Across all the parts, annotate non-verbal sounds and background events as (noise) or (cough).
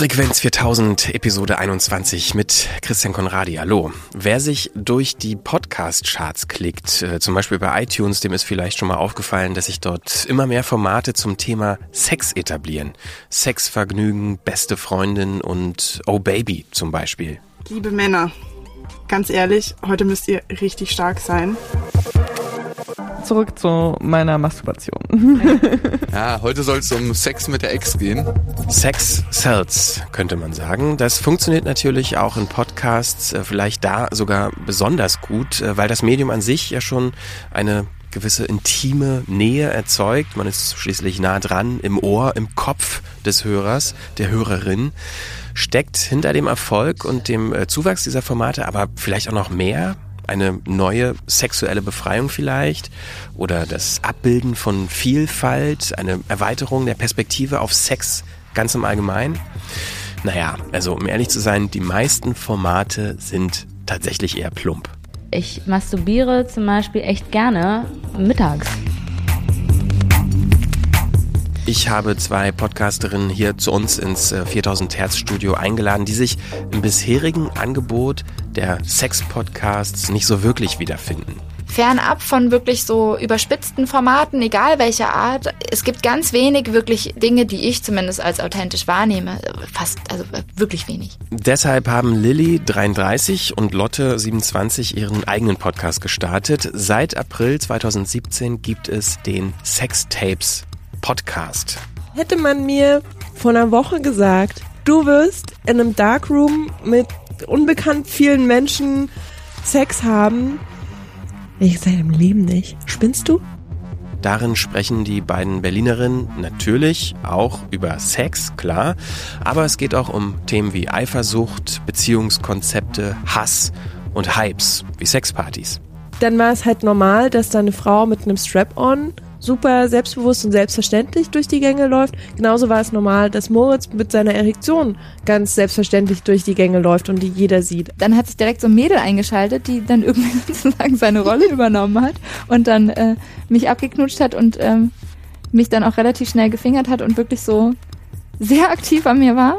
Frequenz 4000, Episode 21 mit Christian Konradi. Hallo. Wer sich durch die Podcast-Charts klickt, äh, zum Beispiel bei iTunes, dem ist vielleicht schon mal aufgefallen, dass sich dort immer mehr Formate zum Thema Sex etablieren. Sexvergnügen, beste Freundin und Oh Baby zum Beispiel. Liebe Männer, ganz ehrlich, heute müsst ihr richtig stark sein zurück zu meiner Masturbation. (laughs) ja, heute soll es um Sex mit der Ex gehen. Sex sells, könnte man sagen. Das funktioniert natürlich auch in Podcasts, äh, vielleicht da sogar besonders gut, äh, weil das Medium an sich ja schon eine gewisse intime Nähe erzeugt. Man ist schließlich nah dran, im Ohr, im Kopf des Hörers, der Hörerin. Steckt hinter dem Erfolg und dem äh, Zuwachs dieser Formate aber vielleicht auch noch mehr eine neue sexuelle Befreiung vielleicht oder das Abbilden von Vielfalt, eine Erweiterung der Perspektive auf Sex ganz im Allgemeinen? Naja, also um ehrlich zu sein, die meisten Formate sind tatsächlich eher plump. Ich masturbiere zum Beispiel echt gerne mittags. Ich habe zwei Podcasterinnen hier zu uns ins 4000 äh, Hertz Studio eingeladen, die sich im bisherigen Angebot der Sex-Podcasts nicht so wirklich wiederfinden. Fernab von wirklich so überspitzten Formaten, egal welcher Art, es gibt ganz wenig wirklich Dinge, die ich zumindest als authentisch wahrnehme. Fast, also wirklich wenig. Deshalb haben Lilly 33 und Lotte 27 ihren eigenen Podcast gestartet. Seit April 2017 gibt es den Sextapes Podcast. Hätte man mir vor einer Woche gesagt, du wirst in einem Darkroom mit unbekannt vielen Menschen Sex haben, ich sage im Leben nicht. Spinnst du? Darin sprechen die beiden Berlinerinnen natürlich auch über Sex, klar, aber es geht auch um Themen wie Eifersucht, Beziehungskonzepte, Hass und Hypes wie Sexpartys. Dann war es halt normal, dass da eine Frau mit einem Strap-on super selbstbewusst und selbstverständlich durch die Gänge läuft. Genauso war es normal, dass Moritz mit seiner Erektion ganz selbstverständlich durch die Gänge läuft und die jeder sieht. Dann hat sich direkt so ein Mädel eingeschaltet, die dann (laughs) irgendwie sozusagen seine Rolle übernommen hat und dann äh, mich abgeknutscht hat und ähm, mich dann auch relativ schnell gefingert hat und wirklich so sehr aktiv an mir war.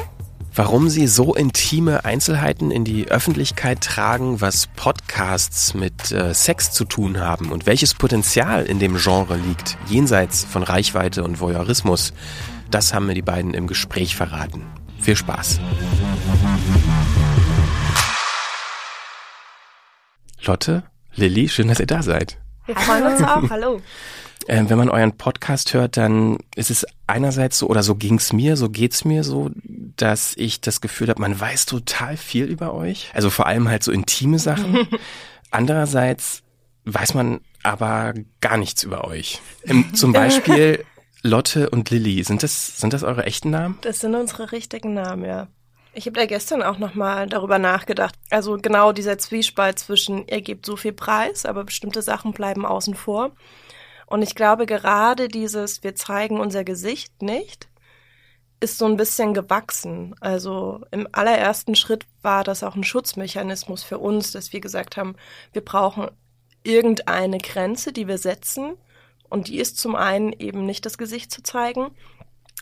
Warum sie so intime Einzelheiten in die Öffentlichkeit tragen, was Podcasts mit äh, Sex zu tun haben und welches Potenzial in dem Genre liegt, jenseits von Reichweite und Voyeurismus, das haben mir die beiden im Gespräch verraten. Viel Spaß. Lotte, Lilly, schön, dass ihr da seid. Wir freuen uns auch. (laughs) Hallo. Äh, wenn man euren Podcast hört, dann ist es einerseits so, oder so ging's mir, so geht's mir so, dass ich das Gefühl habe, man weiß total viel über euch. Also vor allem halt so intime Sachen. (laughs) Andererseits weiß man aber gar nichts über euch. Ähm, zum Beispiel (laughs) Lotte und Lilly. Sind das, sind das eure echten Namen? Das sind unsere richtigen Namen, ja. Ich habe da gestern auch nochmal darüber nachgedacht. Also genau dieser Zwiespalt zwischen, ihr gebt so viel Preis, aber bestimmte Sachen bleiben außen vor. Und ich glaube, gerade dieses, wir zeigen unser Gesicht nicht, ist so ein bisschen gewachsen. Also im allerersten Schritt war das auch ein Schutzmechanismus für uns, dass wir gesagt haben, wir brauchen irgendeine Grenze, die wir setzen. Und die ist zum einen eben nicht das Gesicht zu zeigen.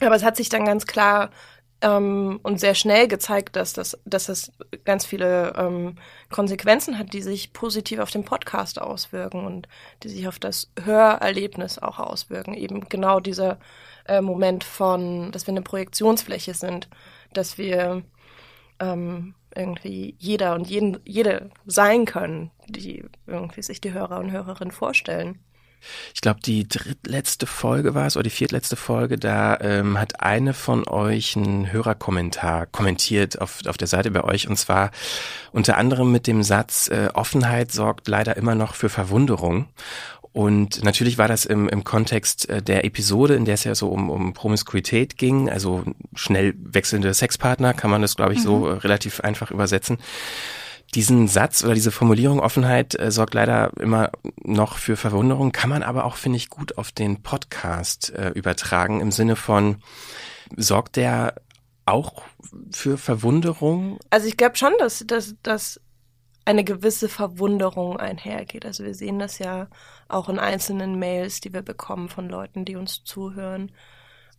Aber es hat sich dann ganz klar ähm, und sehr schnell gezeigt, dass das, dass das ganz viele ähm, Konsequenzen hat, die sich positiv auf den Podcast auswirken und die sich auf das Hörerlebnis auch auswirken. Eben genau dieser äh, Moment von, dass wir eine Projektionsfläche sind, dass wir ähm, irgendwie jeder und jeden, jede sein können, die irgendwie sich die Hörer und Hörerinnen vorstellen ich glaube, die drittletzte Folge war es oder die viertletzte Folge, da ähm, hat eine von euch einen Hörerkommentar kommentiert auf, auf der Seite bei euch und zwar unter anderem mit dem Satz, äh, Offenheit sorgt leider immer noch für Verwunderung. Und natürlich war das im, im Kontext äh, der Episode, in der es ja so um, um Promiskuität ging, also schnell wechselnde Sexpartner, kann man das, glaube ich, mhm. so äh, relativ einfach übersetzen. Diesen Satz oder diese Formulierung Offenheit äh, sorgt leider immer noch für Verwunderung, kann man aber auch, finde ich, gut auf den Podcast äh, übertragen im Sinne von, sorgt der auch für Verwunderung? Also ich glaube schon, dass, dass, dass eine gewisse Verwunderung einhergeht. Also wir sehen das ja auch in einzelnen Mails, die wir bekommen von Leuten, die uns zuhören.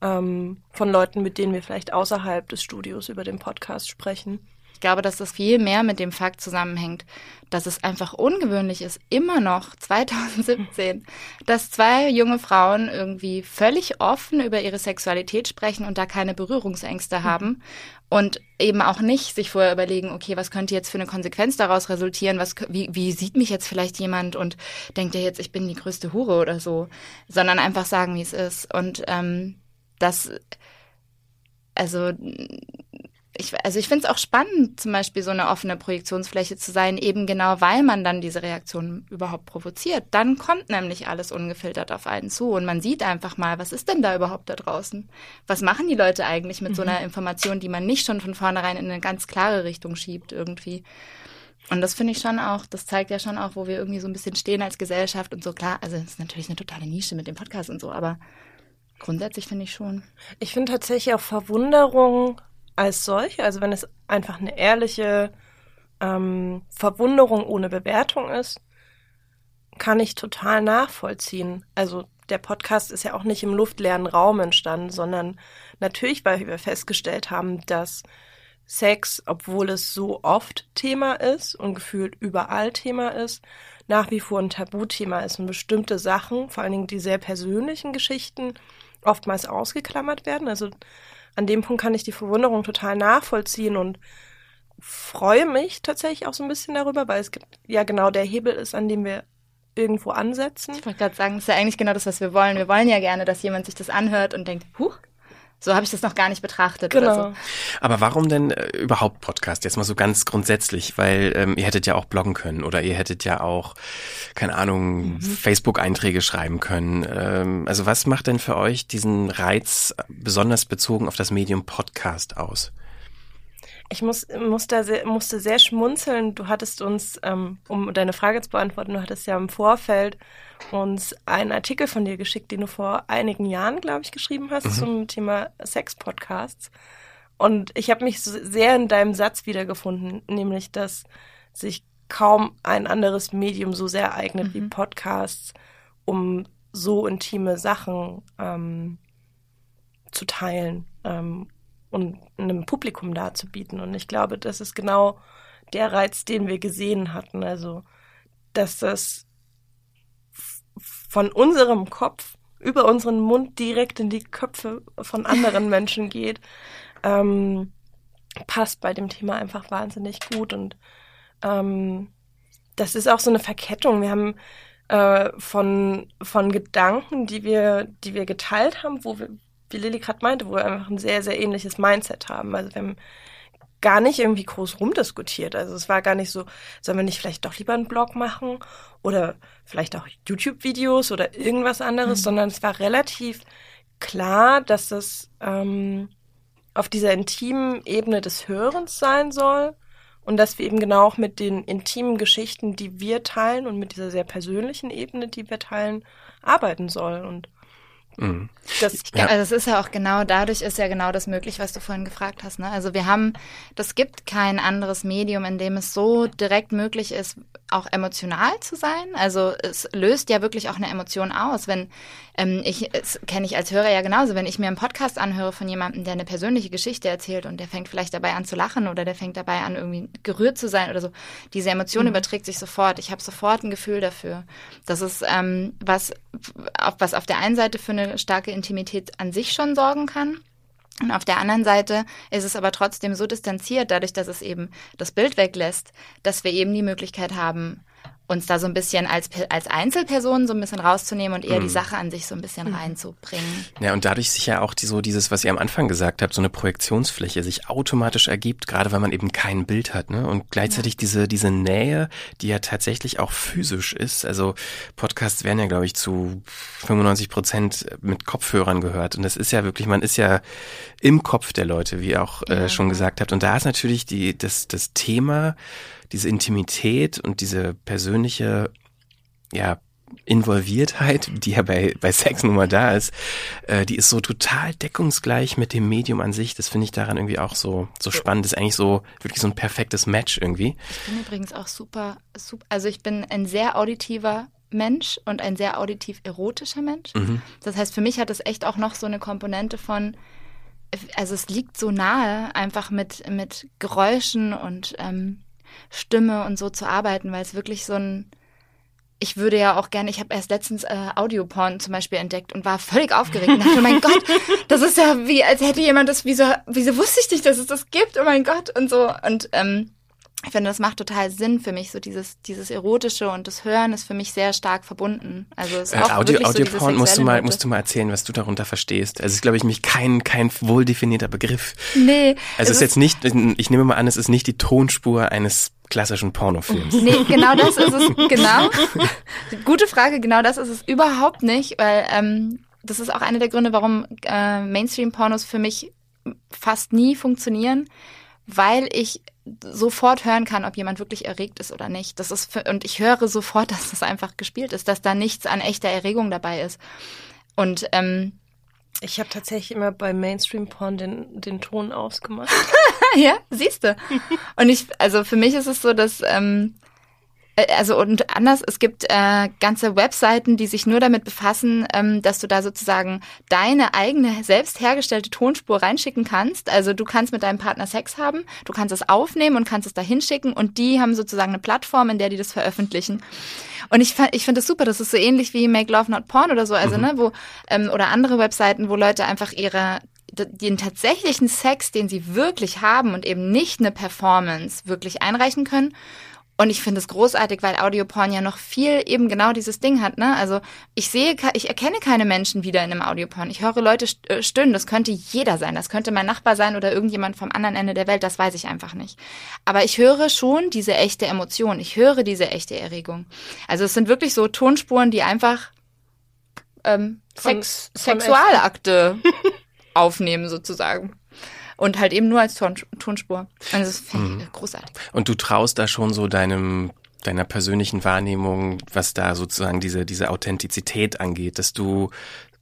ähm, von Leuten, mit denen wir vielleicht außerhalb des Studios über den Podcast sprechen. Ich glaube, dass das viel mehr mit dem Fakt zusammenhängt, dass es einfach ungewöhnlich ist, immer noch (laughs) 2017, dass zwei junge Frauen irgendwie völlig offen über ihre Sexualität sprechen und da keine Berührungsängste haben und eben auch nicht sich vorher überlegen, okay, was könnte jetzt für eine Konsequenz daraus resultieren, was, wie, wie sieht mich jetzt vielleicht jemand und denkt er jetzt, ich bin die größte Hure oder so, sondern einfach sagen, wie es ist. Und ähm, das, also ich, also ich finde es auch spannend, zum Beispiel so eine offene Projektionsfläche zu sein, eben genau weil man dann diese Reaktion überhaupt provoziert. Dann kommt nämlich alles ungefiltert auf einen zu und man sieht einfach mal, was ist denn da überhaupt da draußen? Was machen die Leute eigentlich mit mhm. so einer Information, die man nicht schon von vornherein in eine ganz klare Richtung schiebt irgendwie? Und das finde ich schon auch, das zeigt ja schon auch, wo wir irgendwie so ein bisschen stehen als Gesellschaft und so. Klar, also es ist natürlich eine totale Nische mit dem Podcast und so, aber grundsätzlich finde ich schon. Ich finde tatsächlich auch Verwunderung als solche, also wenn es einfach eine ehrliche ähm, Verwunderung ohne Bewertung ist, kann ich total nachvollziehen. Also der Podcast ist ja auch nicht im luftleeren Raum entstanden, sondern natürlich, weil wir festgestellt haben, dass Sex, obwohl es so oft Thema ist und gefühlt überall Thema ist, nach wie vor ein Tabuthema ist und bestimmte Sachen, vor allen Dingen die sehr persönlichen Geschichten, oftmals ausgeklammert werden. Also an dem Punkt kann ich die Verwunderung total nachvollziehen und freue mich tatsächlich auch so ein bisschen darüber, weil es ja genau der Hebel ist, an dem wir irgendwo ansetzen. Ich wollte gerade sagen, das ist ja eigentlich genau das, was wir wollen. Wir wollen ja gerne, dass jemand sich das anhört und denkt, huch, so habe ich das noch gar nicht betrachtet. Genau. So. Aber warum denn äh, überhaupt Podcast? Jetzt mal so ganz grundsätzlich, weil ähm, ihr hättet ja auch bloggen können oder ihr hättet ja auch, keine Ahnung, mhm. Facebook-Einträge schreiben können. Ähm, also was macht denn für euch diesen Reiz besonders bezogen auf das Medium Podcast aus? Ich muss, muss da sehr, musste sehr schmunzeln. Du hattest uns, ähm, um deine Frage zu beantworten, du hattest ja im Vorfeld uns einen Artikel von dir geschickt, den du vor einigen Jahren, glaube ich, geschrieben hast mhm. zum Thema Sex-Podcasts. Und ich habe mich sehr in deinem Satz wiedergefunden, nämlich, dass sich kaum ein anderes Medium so sehr eignet mhm. wie Podcasts, um so intime Sachen ähm, zu teilen ähm, und einem Publikum darzubieten. Und ich glaube, das ist genau der Reiz, den wir gesehen hatten. Also, dass das von unserem Kopf über unseren Mund direkt in die Köpfe von anderen (laughs) Menschen geht, ähm, passt bei dem Thema einfach wahnsinnig gut. Und ähm, das ist auch so eine Verkettung. Wir haben äh, von, von Gedanken, die wir, die wir geteilt haben, wo wir, wie Lilly gerade meinte, wo wir einfach ein sehr, sehr ähnliches Mindset haben. Also wir haben gar nicht irgendwie groß rumdiskutiert. Also es war gar nicht so, sollen wir nicht vielleicht doch lieber einen Blog machen oder vielleicht auch YouTube-Videos oder irgendwas anderes, mhm. sondern es war relativ klar, dass das ähm, auf dieser intimen Ebene des Hörens sein soll und dass wir eben genau auch mit den intimen Geschichten, die wir teilen und mit dieser sehr persönlichen Ebene, die wir teilen, arbeiten sollen. Und Mhm. Das, ja. Also es ist ja auch genau, dadurch ist ja genau das möglich, was du vorhin gefragt hast. Ne? Also wir haben, das gibt kein anderes Medium, in dem es so direkt möglich ist, auch emotional zu sein. Also es löst ja wirklich auch eine Emotion aus. Wenn ähm, ich, das kenne ich als Hörer ja genauso, wenn ich mir einen Podcast anhöre von jemandem, der eine persönliche Geschichte erzählt und der fängt vielleicht dabei an zu lachen oder der fängt dabei an, irgendwie gerührt zu sein oder so, diese Emotion mhm. überträgt sich sofort. Ich habe sofort ein Gefühl dafür. Das ist ähm, was, auf, was auf der einen Seite für eine starke Intimität an sich schon sorgen kann. Und auf der anderen Seite ist es aber trotzdem so distanziert, dadurch, dass es eben das Bild weglässt, dass wir eben die Möglichkeit haben, uns da so ein bisschen als, als Einzelpersonen so ein bisschen rauszunehmen und eher mhm. die Sache an sich so ein bisschen mhm. reinzubringen. Ja, und dadurch sich ja auch die, so dieses, was ihr am Anfang gesagt habt, so eine Projektionsfläche sich automatisch ergibt, gerade weil man eben kein Bild hat, ne? Und gleichzeitig ja. diese, diese Nähe, die ja tatsächlich auch physisch ist. Also Podcasts werden ja, glaube ich, zu 95 Prozent mit Kopfhörern gehört. Und das ist ja wirklich, man ist ja im Kopf der Leute, wie ihr auch äh, schon gesagt habt. Und da ist natürlich die, das, das Thema, diese Intimität und diese persönliche, ja, Involviertheit, die ja bei, bei Sex nun mal da ist, äh, die ist so total deckungsgleich mit dem Medium an sich. Das finde ich daran irgendwie auch so, so spannend. Das ist eigentlich so wirklich so ein perfektes Match irgendwie. Ich bin übrigens auch super, super, also ich bin ein sehr auditiver Mensch und ein sehr auditiv erotischer Mensch. Mhm. Das heißt, für mich hat es echt auch noch so eine Komponente von, also es liegt so nahe, einfach mit, mit Geräuschen und ähm, Stimme und so zu arbeiten, weil es wirklich so ein, ich würde ja auch gerne, ich habe erst letztens äh, Audioporn zum Beispiel entdeckt und war völlig aufgeregt und dachte, oh mein (laughs) Gott, das ist ja wie, als hätte jemand das, wieso, wieso wusste ich nicht, dass es das gibt, oh mein Gott und so. Und ähm, ich finde, das macht total Sinn für mich, so dieses, dieses Erotische und das Hören ist für mich sehr stark verbunden. Also es ist Äh, auch Audio, wirklich so Audioporn musst du mal, sexuelle musst du mal erzählen, was du darunter verstehst. Also es ist, glaube ich, mich kein, kein wohl definierter Begriff. Note. Nee. Also es ist jetzt nicht, ich nehme mal an, es ist nicht die Tonspur eines klassischen Pornofilms. Nee, genau das ist es. (laughs) Genau. Gute Frage, genau das ist es überhaupt nicht, weil ähm, das ist auch einer der Gründe, warum äh, Mainstream-Pornos für mich fast nie funktionieren, weil ich sofort hören kann, ob jemand wirklich erregt ist oder nicht. Das ist für, und ich höre sofort, (laughs) dass das einfach gespielt ist, dass da nichts an echter Erregung dabei ist. Und ähm, Ich habe tatsächlich immer bei Mainstream-Porn den, den Ton ausgemacht. (laughs) ja, siehst du. Und ich, also für mich ist es so, dass ähm, äh, also und anders, es gibt äh, ganze Webseiten, die sich nur damit befassen, ähm, dass du da sozusagen deine eigene selbst hergestellte Tonspur reinschicken kannst. Also du kannst mit deinem Partner Sex haben, du kannst es aufnehmen und kannst es da hinschicken und die haben sozusagen eine Plattform, in der die das veröffentlichen. Und ich, ich finde das super, das ist so ähnlich wie Make Love Not Porn oder so, also ne, wo ähm, oder andere Webseiten, wo Leute einfach ihre den tatsächlichen Sex, den sie wirklich haben und eben nicht eine Performance wirklich einreichen können. Und ich finde es großartig, weil Audioporn ja noch viel eben genau dieses Ding hat, ne? Also ich sehe, ich erkenne keine Menschen wieder in einem Audioporn. Ich höre Leute äh, stöhnen. Das könnte jeder sein. Das könnte mein Nachbar sein oder irgendjemand vom anderen Ende der Welt. Das weiß ich einfach nicht. Aber ich höre schon diese echte Emotion. Ich höre diese echte Erregung. Also es sind wirklich so Tonspuren, die einfach ähm, Von- Sex, von Sexualakte (laughs) aufnehmen sozusagen. Und halt eben nur als Ton, Tonspur. Also das finde ich großartig. Und du traust da schon so deinem deiner persönlichen Wahrnehmung, was da sozusagen diese diese Authentizität angeht, dass du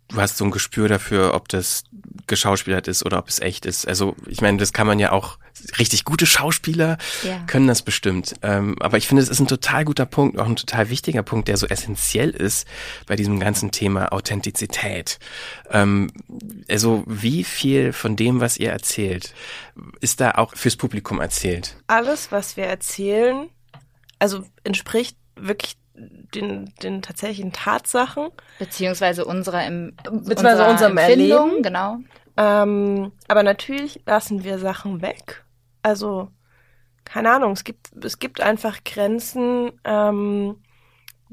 du hast so ein Gespür dafür, ob das geschauspielert ist oder ob es echt ist. Also ich meine, das kann man ja auch richtig gute Schauspieler Ja. können das bestimmt. Ähm, aber ich finde, es ist ein total guter Punkt, auch ein total wichtiger Punkt, der so essentiell ist bei diesem ganzen Thema Authentizität. Ähm, also wie viel von dem, was ihr erzählt, ist da auch fürs Publikum erzählt? Alles, was wir erzählen, also entspricht wirklich den, den tatsächlichen Tatsachen. Beziehungsweise unserer, im, Beziehungsweise unserer unserem Empfindung, Erleben. genau. Ähm, aber natürlich lassen wir Sachen weg. Also, keine Ahnung, es gibt, es gibt einfach Grenzen, ähm,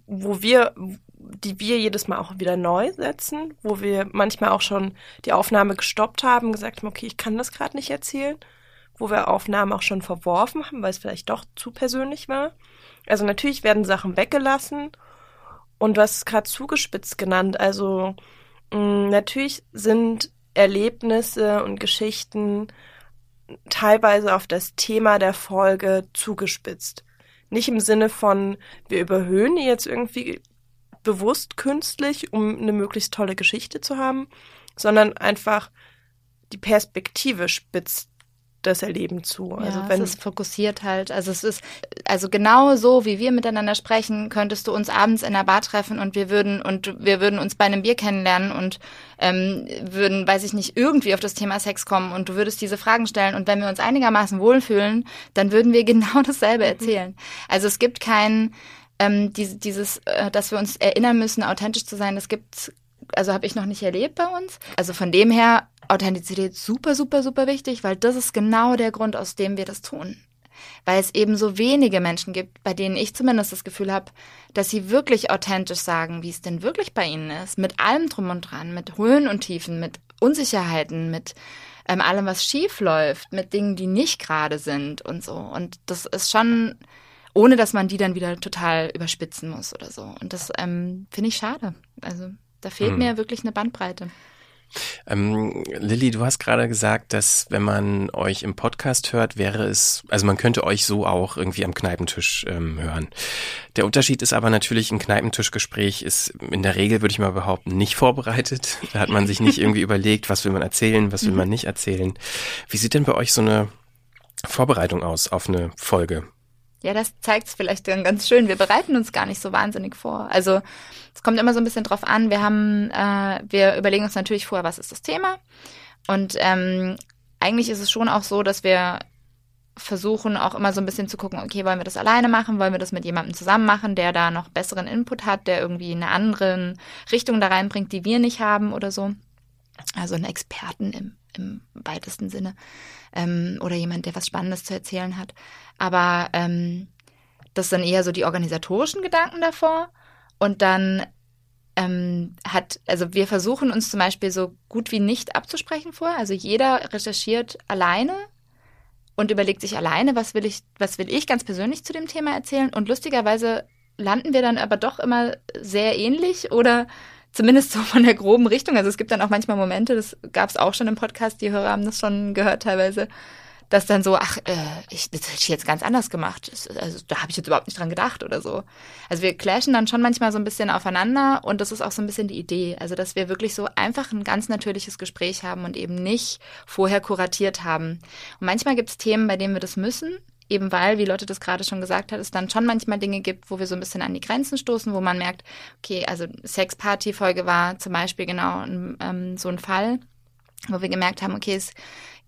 wo wir, die wir jedes Mal auch wieder neu setzen, wo wir manchmal auch schon die Aufnahme gestoppt haben, gesagt haben, okay, ich kann das gerade nicht erzählen, wo wir Aufnahmen auch schon verworfen haben, weil es vielleicht doch zu persönlich war. Also natürlich werden Sachen weggelassen und du hast es gerade zugespitzt genannt. Also mh, natürlich sind Erlebnisse und Geschichten teilweise auf das Thema der Folge zugespitzt. Nicht im Sinne von, wir überhöhen die jetzt irgendwie bewusst künstlich, um eine möglichst tolle Geschichte zu haben, sondern einfach die Perspektive spitzt das Erleben zu. Also ja, wenn es ist fokussiert halt. Also es ist, also genau so, wie wir miteinander sprechen, könntest du uns abends in der Bar treffen und wir würden, und wir würden uns bei einem Bier kennenlernen und ähm, würden, weiß ich nicht, irgendwie auf das Thema Sex kommen und du würdest diese Fragen stellen und wenn wir uns einigermaßen wohlfühlen, dann würden wir (laughs) genau dasselbe erzählen. Also es gibt kein, ähm, diese, dieses, äh, dass wir uns erinnern müssen, authentisch zu sein, das gibt's also habe ich noch nicht erlebt bei uns. Also von dem her Authentizität super, super, super wichtig, weil das ist genau der Grund, aus dem wir das tun. Weil es eben so wenige Menschen gibt, bei denen ich zumindest das Gefühl habe, dass sie wirklich authentisch sagen, wie es denn wirklich bei ihnen ist. Mit allem drum und dran, mit Höhen und Tiefen, mit Unsicherheiten, mit ähm, allem, was schief läuft, mit Dingen, die nicht gerade sind und so. Und das ist schon, ohne dass man die dann wieder total überspitzen muss oder so. Und das ähm, finde ich schade. Also da fehlt Hm. mir wirklich eine Bandbreite. Ähm, Lilly, du hast gerade gesagt, dass wenn man euch im Podcast hört, wäre es, also man könnte euch so auch irgendwie am Kneipentisch ähm, hören. Der Unterschied ist aber natürlich, ein Kneipentischgespräch ist in der Regel, würde ich mal behaupten, nicht vorbereitet. (laughs) Da hat man sich nicht irgendwie überlegt, was will man erzählen, was will man nicht erzählen. Wie sieht denn bei euch so eine Vorbereitung aus auf eine Folge? Ja, das zeigt es vielleicht dann ganz schön. Wir bereiten uns gar nicht so wahnsinnig vor. Also es kommt immer so ein bisschen drauf an. Wir haben, äh, wir überlegen uns natürlich vorher, was ist das Thema. Und ähm, eigentlich ist es schon auch so, dass wir versuchen auch immer so ein bisschen zu gucken, okay, wollen wir das alleine machen, wollen wir das mit jemandem zusammen machen, der da noch besseren Input hat, der irgendwie eine andere Richtung da reinbringt, die wir nicht haben oder so. Also einen Experten im, im weitesten Sinne ähm, oder jemand, der was Spannendes zu erzählen hat. Aber ähm, das sind eher so die organisatorischen Gedanken davor. Und dann ähm, hat, also wir versuchen uns zum Beispiel so gut wie nicht abzusprechen vorher. Also jeder recherchiert alleine und überlegt sich alleine, was will ich, was will ich ganz persönlich zu dem Thema erzählen. Und lustigerweise landen wir dann aber doch immer sehr ähnlich oder zumindest so von der groben Richtung. Also es gibt dann auch manchmal Momente, das gab es auch schon im Podcast, die Hörer haben das schon gehört teilweise, dass dann so, ach, äh, ich, das hätte ich jetzt ganz anders gemacht. Also da habe ich jetzt überhaupt nicht dran gedacht oder so. Also wir clashen dann schon manchmal so ein bisschen aufeinander und das ist auch so ein bisschen die Idee. Also dass wir wirklich so einfach ein ganz natürliches Gespräch haben und eben nicht vorher kuratiert haben. Und manchmal gibt es Themen, bei denen wir das müssen. Eben weil, wie Lotte das gerade schon gesagt hat, es dann schon manchmal Dinge gibt, wo wir so ein bisschen an die Grenzen stoßen, wo man merkt, okay, also Sex-Party-Folge war zum Beispiel genau ähm, so ein Fall, wo wir gemerkt haben, okay, es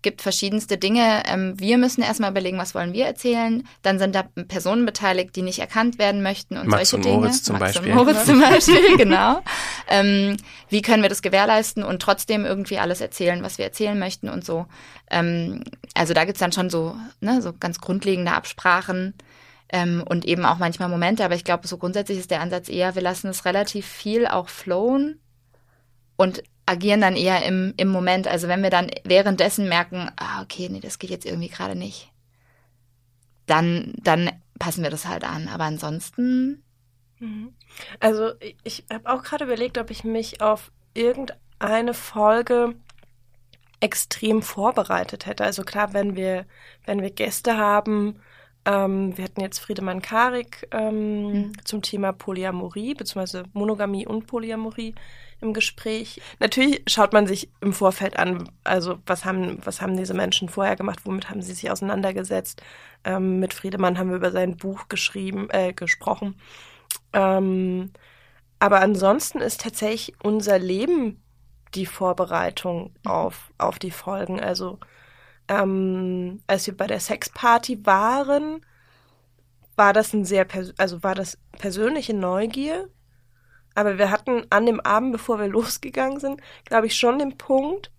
gibt verschiedenste Dinge. Ähm, wir müssen erstmal überlegen, was wollen wir erzählen. Dann sind da Personen beteiligt, die nicht erkannt werden möchten und Max solche und Dinge. Moritz zum Max Beispiel. Und Moritz zum (laughs) Beispiel, genau. Ähm, wie können wir das gewährleisten und trotzdem irgendwie alles erzählen, was wir erzählen möchten und so. Ähm, also da gibt's dann schon so, ne, so ganz grundlegende Absprachen. Ähm, und eben auch manchmal Momente, aber ich glaube, so grundsätzlich ist der Ansatz eher, wir lassen es relativ viel auch flowen und agieren dann eher im, im Moment. Also wenn wir dann währenddessen merken, ah, okay, nee, das geht jetzt irgendwie gerade nicht, dann, dann passen wir das halt an. Aber ansonsten. Mhm. Also ich, ich habe auch gerade überlegt, ob ich mich auf irgendeine Folge extrem vorbereitet hätte. Also klar, wenn wir, wenn wir Gäste haben, ähm, wir hatten jetzt Friedemann Karik ähm, mhm. zum Thema Polyamorie, beziehungsweise Monogamie und Polyamorie im Gespräch. Natürlich schaut man sich im Vorfeld an, also was haben, was haben diese Menschen vorher gemacht, womit haben sie sich auseinandergesetzt. Ähm, mit Friedemann haben wir über sein Buch geschrieben, äh, gesprochen. Ähm, aber ansonsten ist tatsächlich unser Leben die Vorbereitung mhm. auf, auf die Folgen. Also ähm, als wir bei der Sexparty waren, war das ein sehr, also war das persönliche Neugier, aber wir hatten an dem Abend, bevor wir (laughs) losgegangen sind, glaube ich, schon den Punkt,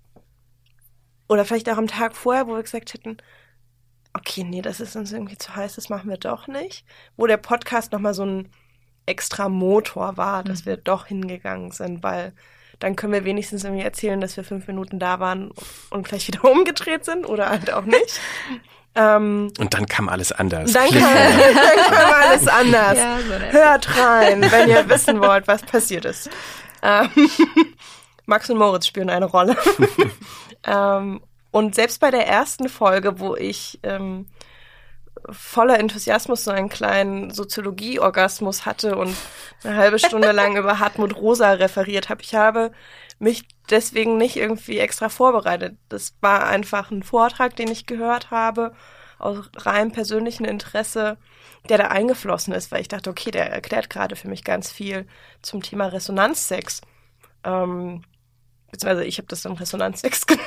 oder vielleicht auch am Tag vorher, wo wir gesagt hätten, okay, nee, das ist uns irgendwie zu heiß, das machen wir doch nicht. Wo der Podcast nochmal so ein extra Motor war, dass mhm. wir doch hingegangen sind, weil dann können wir wenigstens irgendwie erzählen, dass wir fünf Minuten da waren und gleich wieder (laughs) umgedreht sind oder halt auch nicht. Ähm, und dann kam alles anders. Dann kam, (laughs) dann kam alles anders. Ja, so Hört rein, wenn ihr (laughs) wissen wollt, was passiert ist. Ähm, Max und Moritz spielen eine Rolle. ähm, und selbst bei der ersten Folge, wo ich ähm, voller Enthusiasmus so einen kleinen Soziologie-Orgasmus hatte und eine halbe Stunde lang über Hartmut Rosa referiert habe, ich habe mich deswegen nicht irgendwie extra vorbereitet. Das war einfach ein Vortrag, den ich gehört habe, aus rein persönlichem Interesse, der da eingeflossen ist, weil ich dachte, okay, der erklärt gerade für mich ganz viel zum Thema Resonanzsex. Ähm, beziehungsweise ich habe das dann Resonanzsex (laughs) genannt.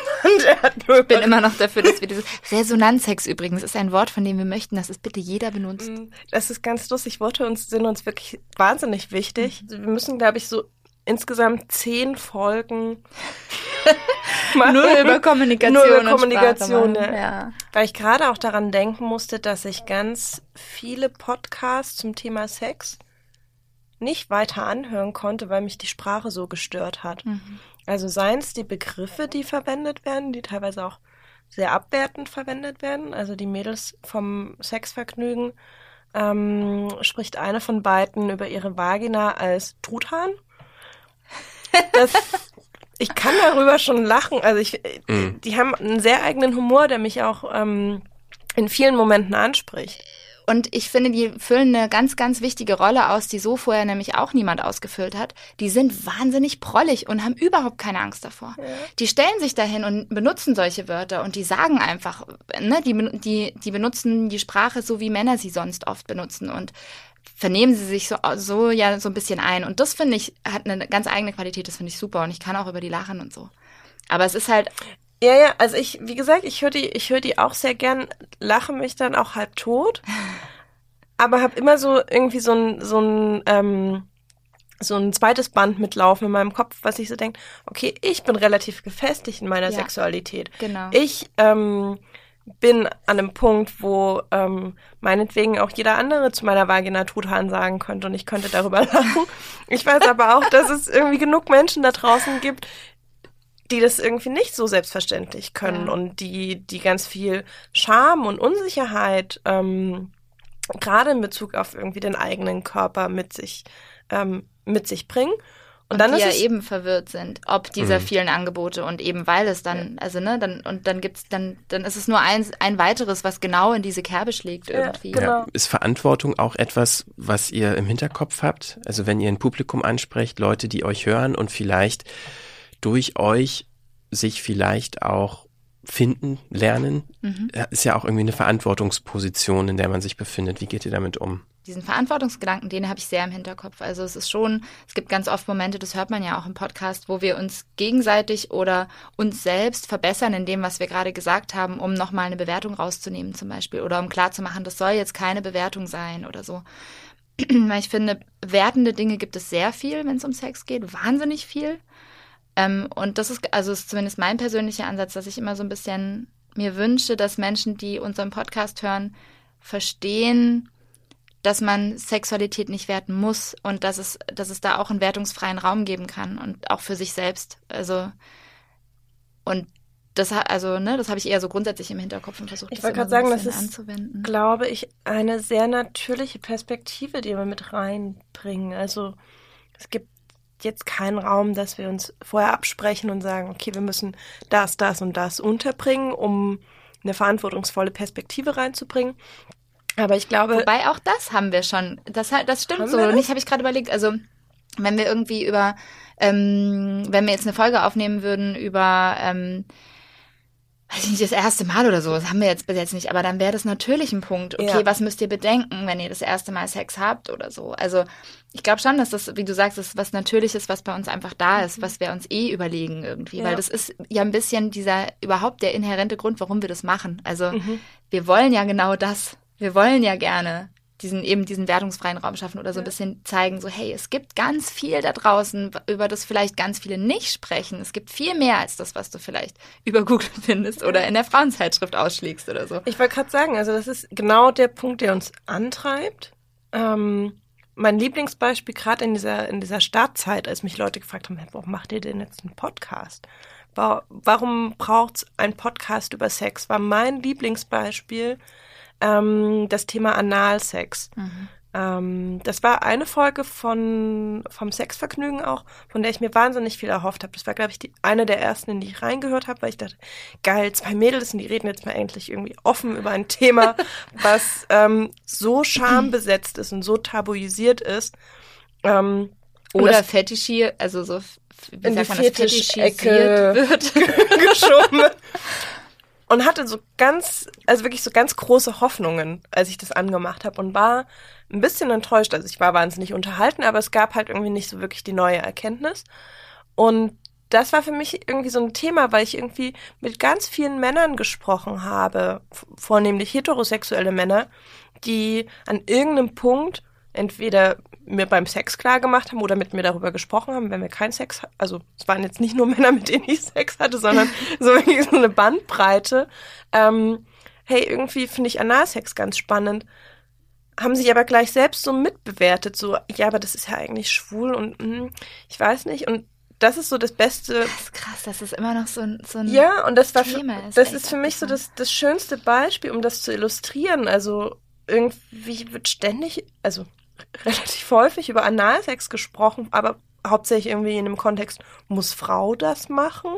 ich bin immer noch dafür, dass wir dieses Resonanzsex übrigens ist ein Wort, von dem wir möchten, dass es bitte jeder benutzt. Mm, das ist ganz lustig. Worte uns sind uns wirklich wahnsinnig wichtig. Mhm. Wir müssen, glaube ich, so insgesamt zehn Folgen (laughs) nur über Kommunikation. Nur über Kommunikation, ja. ja. Weil ich gerade auch daran denken musste, dass ich ganz viele Podcasts zum Thema Sex nicht weiter anhören konnte, weil mich die Sprache so gestört hat. Mhm. Also seien es die Begriffe, die verwendet werden, die teilweise auch sehr abwertend verwendet werden. Also die Mädels vom Sexvergnügen ähm, spricht eine von beiden über ihre Vagina als Truthahn. Das, ich kann darüber schon lachen. Also ich, mhm. die haben einen sehr eigenen Humor, der mich auch ähm, in vielen Momenten anspricht. Und ich finde, die füllen eine ganz, ganz wichtige Rolle aus, die so vorher nämlich auch niemand ausgefüllt hat. Die sind wahnsinnig prollig und haben überhaupt keine Angst davor. Ja. Die stellen sich dahin und benutzen solche Wörter und die sagen einfach, ne, die, die, die benutzen die Sprache so, wie Männer sie sonst oft benutzen und vernehmen sie sich so, so ja so ein bisschen ein. Und das finde ich, hat eine ganz eigene Qualität, das finde ich super. Und ich kann auch über die lachen und so. Aber es ist halt, ja, ja, also ich, wie gesagt, ich höre die, ich höre die auch sehr gern, lache mich dann auch halb tot, (laughs) aber habe immer so irgendwie so ein, so ein, ähm, so ein zweites Band mitlaufen in meinem Kopf, was ich so denke, okay, ich bin relativ gefestigt in meiner ja, Sexualität. Genau. Ich ähm, bin an einem Punkt, wo ähm, meinetwegen auch jeder andere zu meiner Vagina Truthahn sagen könnte und ich könnte darüber (laughs) lachen. Ich weiß aber auch, dass es irgendwie genug Menschen da draußen gibt, die das irgendwie nicht so selbstverständlich können ja. und die, die ganz viel Scham und Unsicherheit ähm, gerade in Bezug auf irgendwie den eigenen Körper mit sich, ähm, mit sich bringen. Und, und dann die ja eben verwirrt sind, ob dieser mhm. vielen Angebote und eben weil es dann, also ne, dann und dann gibt's dann, dann ist es nur ein, ein weiteres, was genau in diese Kerbe schlägt irgendwie. Ja, genau. Ist Verantwortung auch etwas, was ihr im Hinterkopf habt? Also wenn ihr ein Publikum ansprecht, Leute, die euch hören und vielleicht durch euch sich vielleicht auch finden, lernen, mhm. ist ja auch irgendwie eine Verantwortungsposition, in der man sich befindet. Wie geht ihr damit um? Diesen Verantwortungsgedanken, den habe ich sehr im Hinterkopf. Also es ist schon, es gibt ganz oft Momente, das hört man ja auch im Podcast, wo wir uns gegenseitig oder uns selbst verbessern in dem, was wir gerade gesagt haben, um nochmal eine Bewertung rauszunehmen zum Beispiel oder um klarzumachen, das soll jetzt keine Bewertung sein oder so. (clears throat) Weil ich finde, wertende Dinge gibt es sehr viel, wenn es um Sex geht, wahnsinnig viel. Ähm, und das ist, also ist zumindest mein persönlicher Ansatz, dass ich immer so ein bisschen mir wünsche, dass Menschen, die unseren Podcast hören, verstehen, dass man Sexualität nicht werten muss und dass es, dass es da auch einen wertungsfreien Raum geben kann und auch für sich selbst. Also und das also ne, das habe ich eher so grundsätzlich im Hinterkopf und versucht, ich wollte gerade sagen, das ist, anzuwenden. glaube ich, eine sehr natürliche Perspektive, die wir mit reinbringen. Also es gibt jetzt keinen Raum, dass wir uns vorher absprechen und sagen, okay, wir müssen das, das und das unterbringen, um eine verantwortungsvolle Perspektive reinzubringen. Aber ich glaube. Wobei auch das haben wir schon. Das, das stimmt so. Und ich habe ich gerade überlegt, also wenn wir irgendwie über, ähm, wenn wir jetzt eine Folge aufnehmen würden über ähm, weiß ich nicht, das erste Mal oder so, das haben wir jetzt bis jetzt nicht, aber dann wäre das natürlich ein Punkt. Okay, ja. was müsst ihr bedenken, wenn ihr das erste Mal Sex habt oder so? Also ich glaube schon, dass das, wie du sagst, das ist was Natürliches, was bei uns einfach da ist, mhm. was wir uns eh überlegen irgendwie, ja. weil das ist ja ein bisschen dieser überhaupt der inhärente Grund, warum wir das machen. Also mhm. wir wollen ja genau das. Wir wollen ja gerne diesen eben diesen wertungsfreien Raum schaffen oder so ein bisschen zeigen, so hey, es gibt ganz viel da draußen, über das vielleicht ganz viele nicht sprechen. Es gibt viel mehr als das, was du vielleicht (laughs) über Google findest oder in der Frauenzeitschrift ausschlägst oder so. Ich wollte gerade sagen, also das ist genau der Punkt, der uns antreibt. Ähm, mein Lieblingsbeispiel gerade in dieser in dieser Startzeit, als mich Leute gefragt haben, warum macht ihr denn jetzt einen Podcast? Warum braucht es einen Podcast über Sex? War mein Lieblingsbeispiel ähm, das Thema Analsex. Mhm. Ähm, das war eine Folge von vom Sexvergnügen auch, von der ich mir wahnsinnig viel erhofft habe. Das war, glaube ich, die, eine der ersten, in die ich reingehört habe, weil ich dachte, geil, zwei Mädels und die reden jetzt mal endlich irgendwie offen über ein Thema, (laughs) was ähm, so schambesetzt ist und so tabuisiert ist. Ähm, Oder fetischiert, also so wie in die Fetisch-Ecke wird (laughs) geschoben und hatte so ganz, also wirklich so ganz große Hoffnungen, als ich das angemacht habe und war ein bisschen enttäuscht. Also ich war wahnsinnig unterhalten, aber es gab halt irgendwie nicht so wirklich die neue Erkenntnis. Und das war für mich irgendwie so ein Thema, weil ich irgendwie mit ganz vielen Männern gesprochen habe, vornehmlich heterosexuelle Männer, die an irgendeinem Punkt entweder mir beim Sex klar gemacht haben oder mit mir darüber gesprochen haben, wenn wir keinen Sex hatten. Also es waren jetzt nicht nur (laughs) Männer, mit denen ich Sex hatte, sondern (laughs) so so eine Bandbreite. Ähm, hey, irgendwie finde ich Analsex ganz spannend. Haben sich aber gleich selbst so mitbewertet, so, ja, aber das ist ja eigentlich schwul und mh, ich weiß nicht. Und das ist so das Beste. Das ist krass, dass es immer noch so ein, so ein Ja, und das war Thema ist. Das ist für mich so das, das schönste Beispiel, um das zu illustrieren. Also irgendwie wird ständig, also (laughs) relativ häufig über Analsex gesprochen, aber hauptsächlich irgendwie in dem Kontext, muss Frau das machen?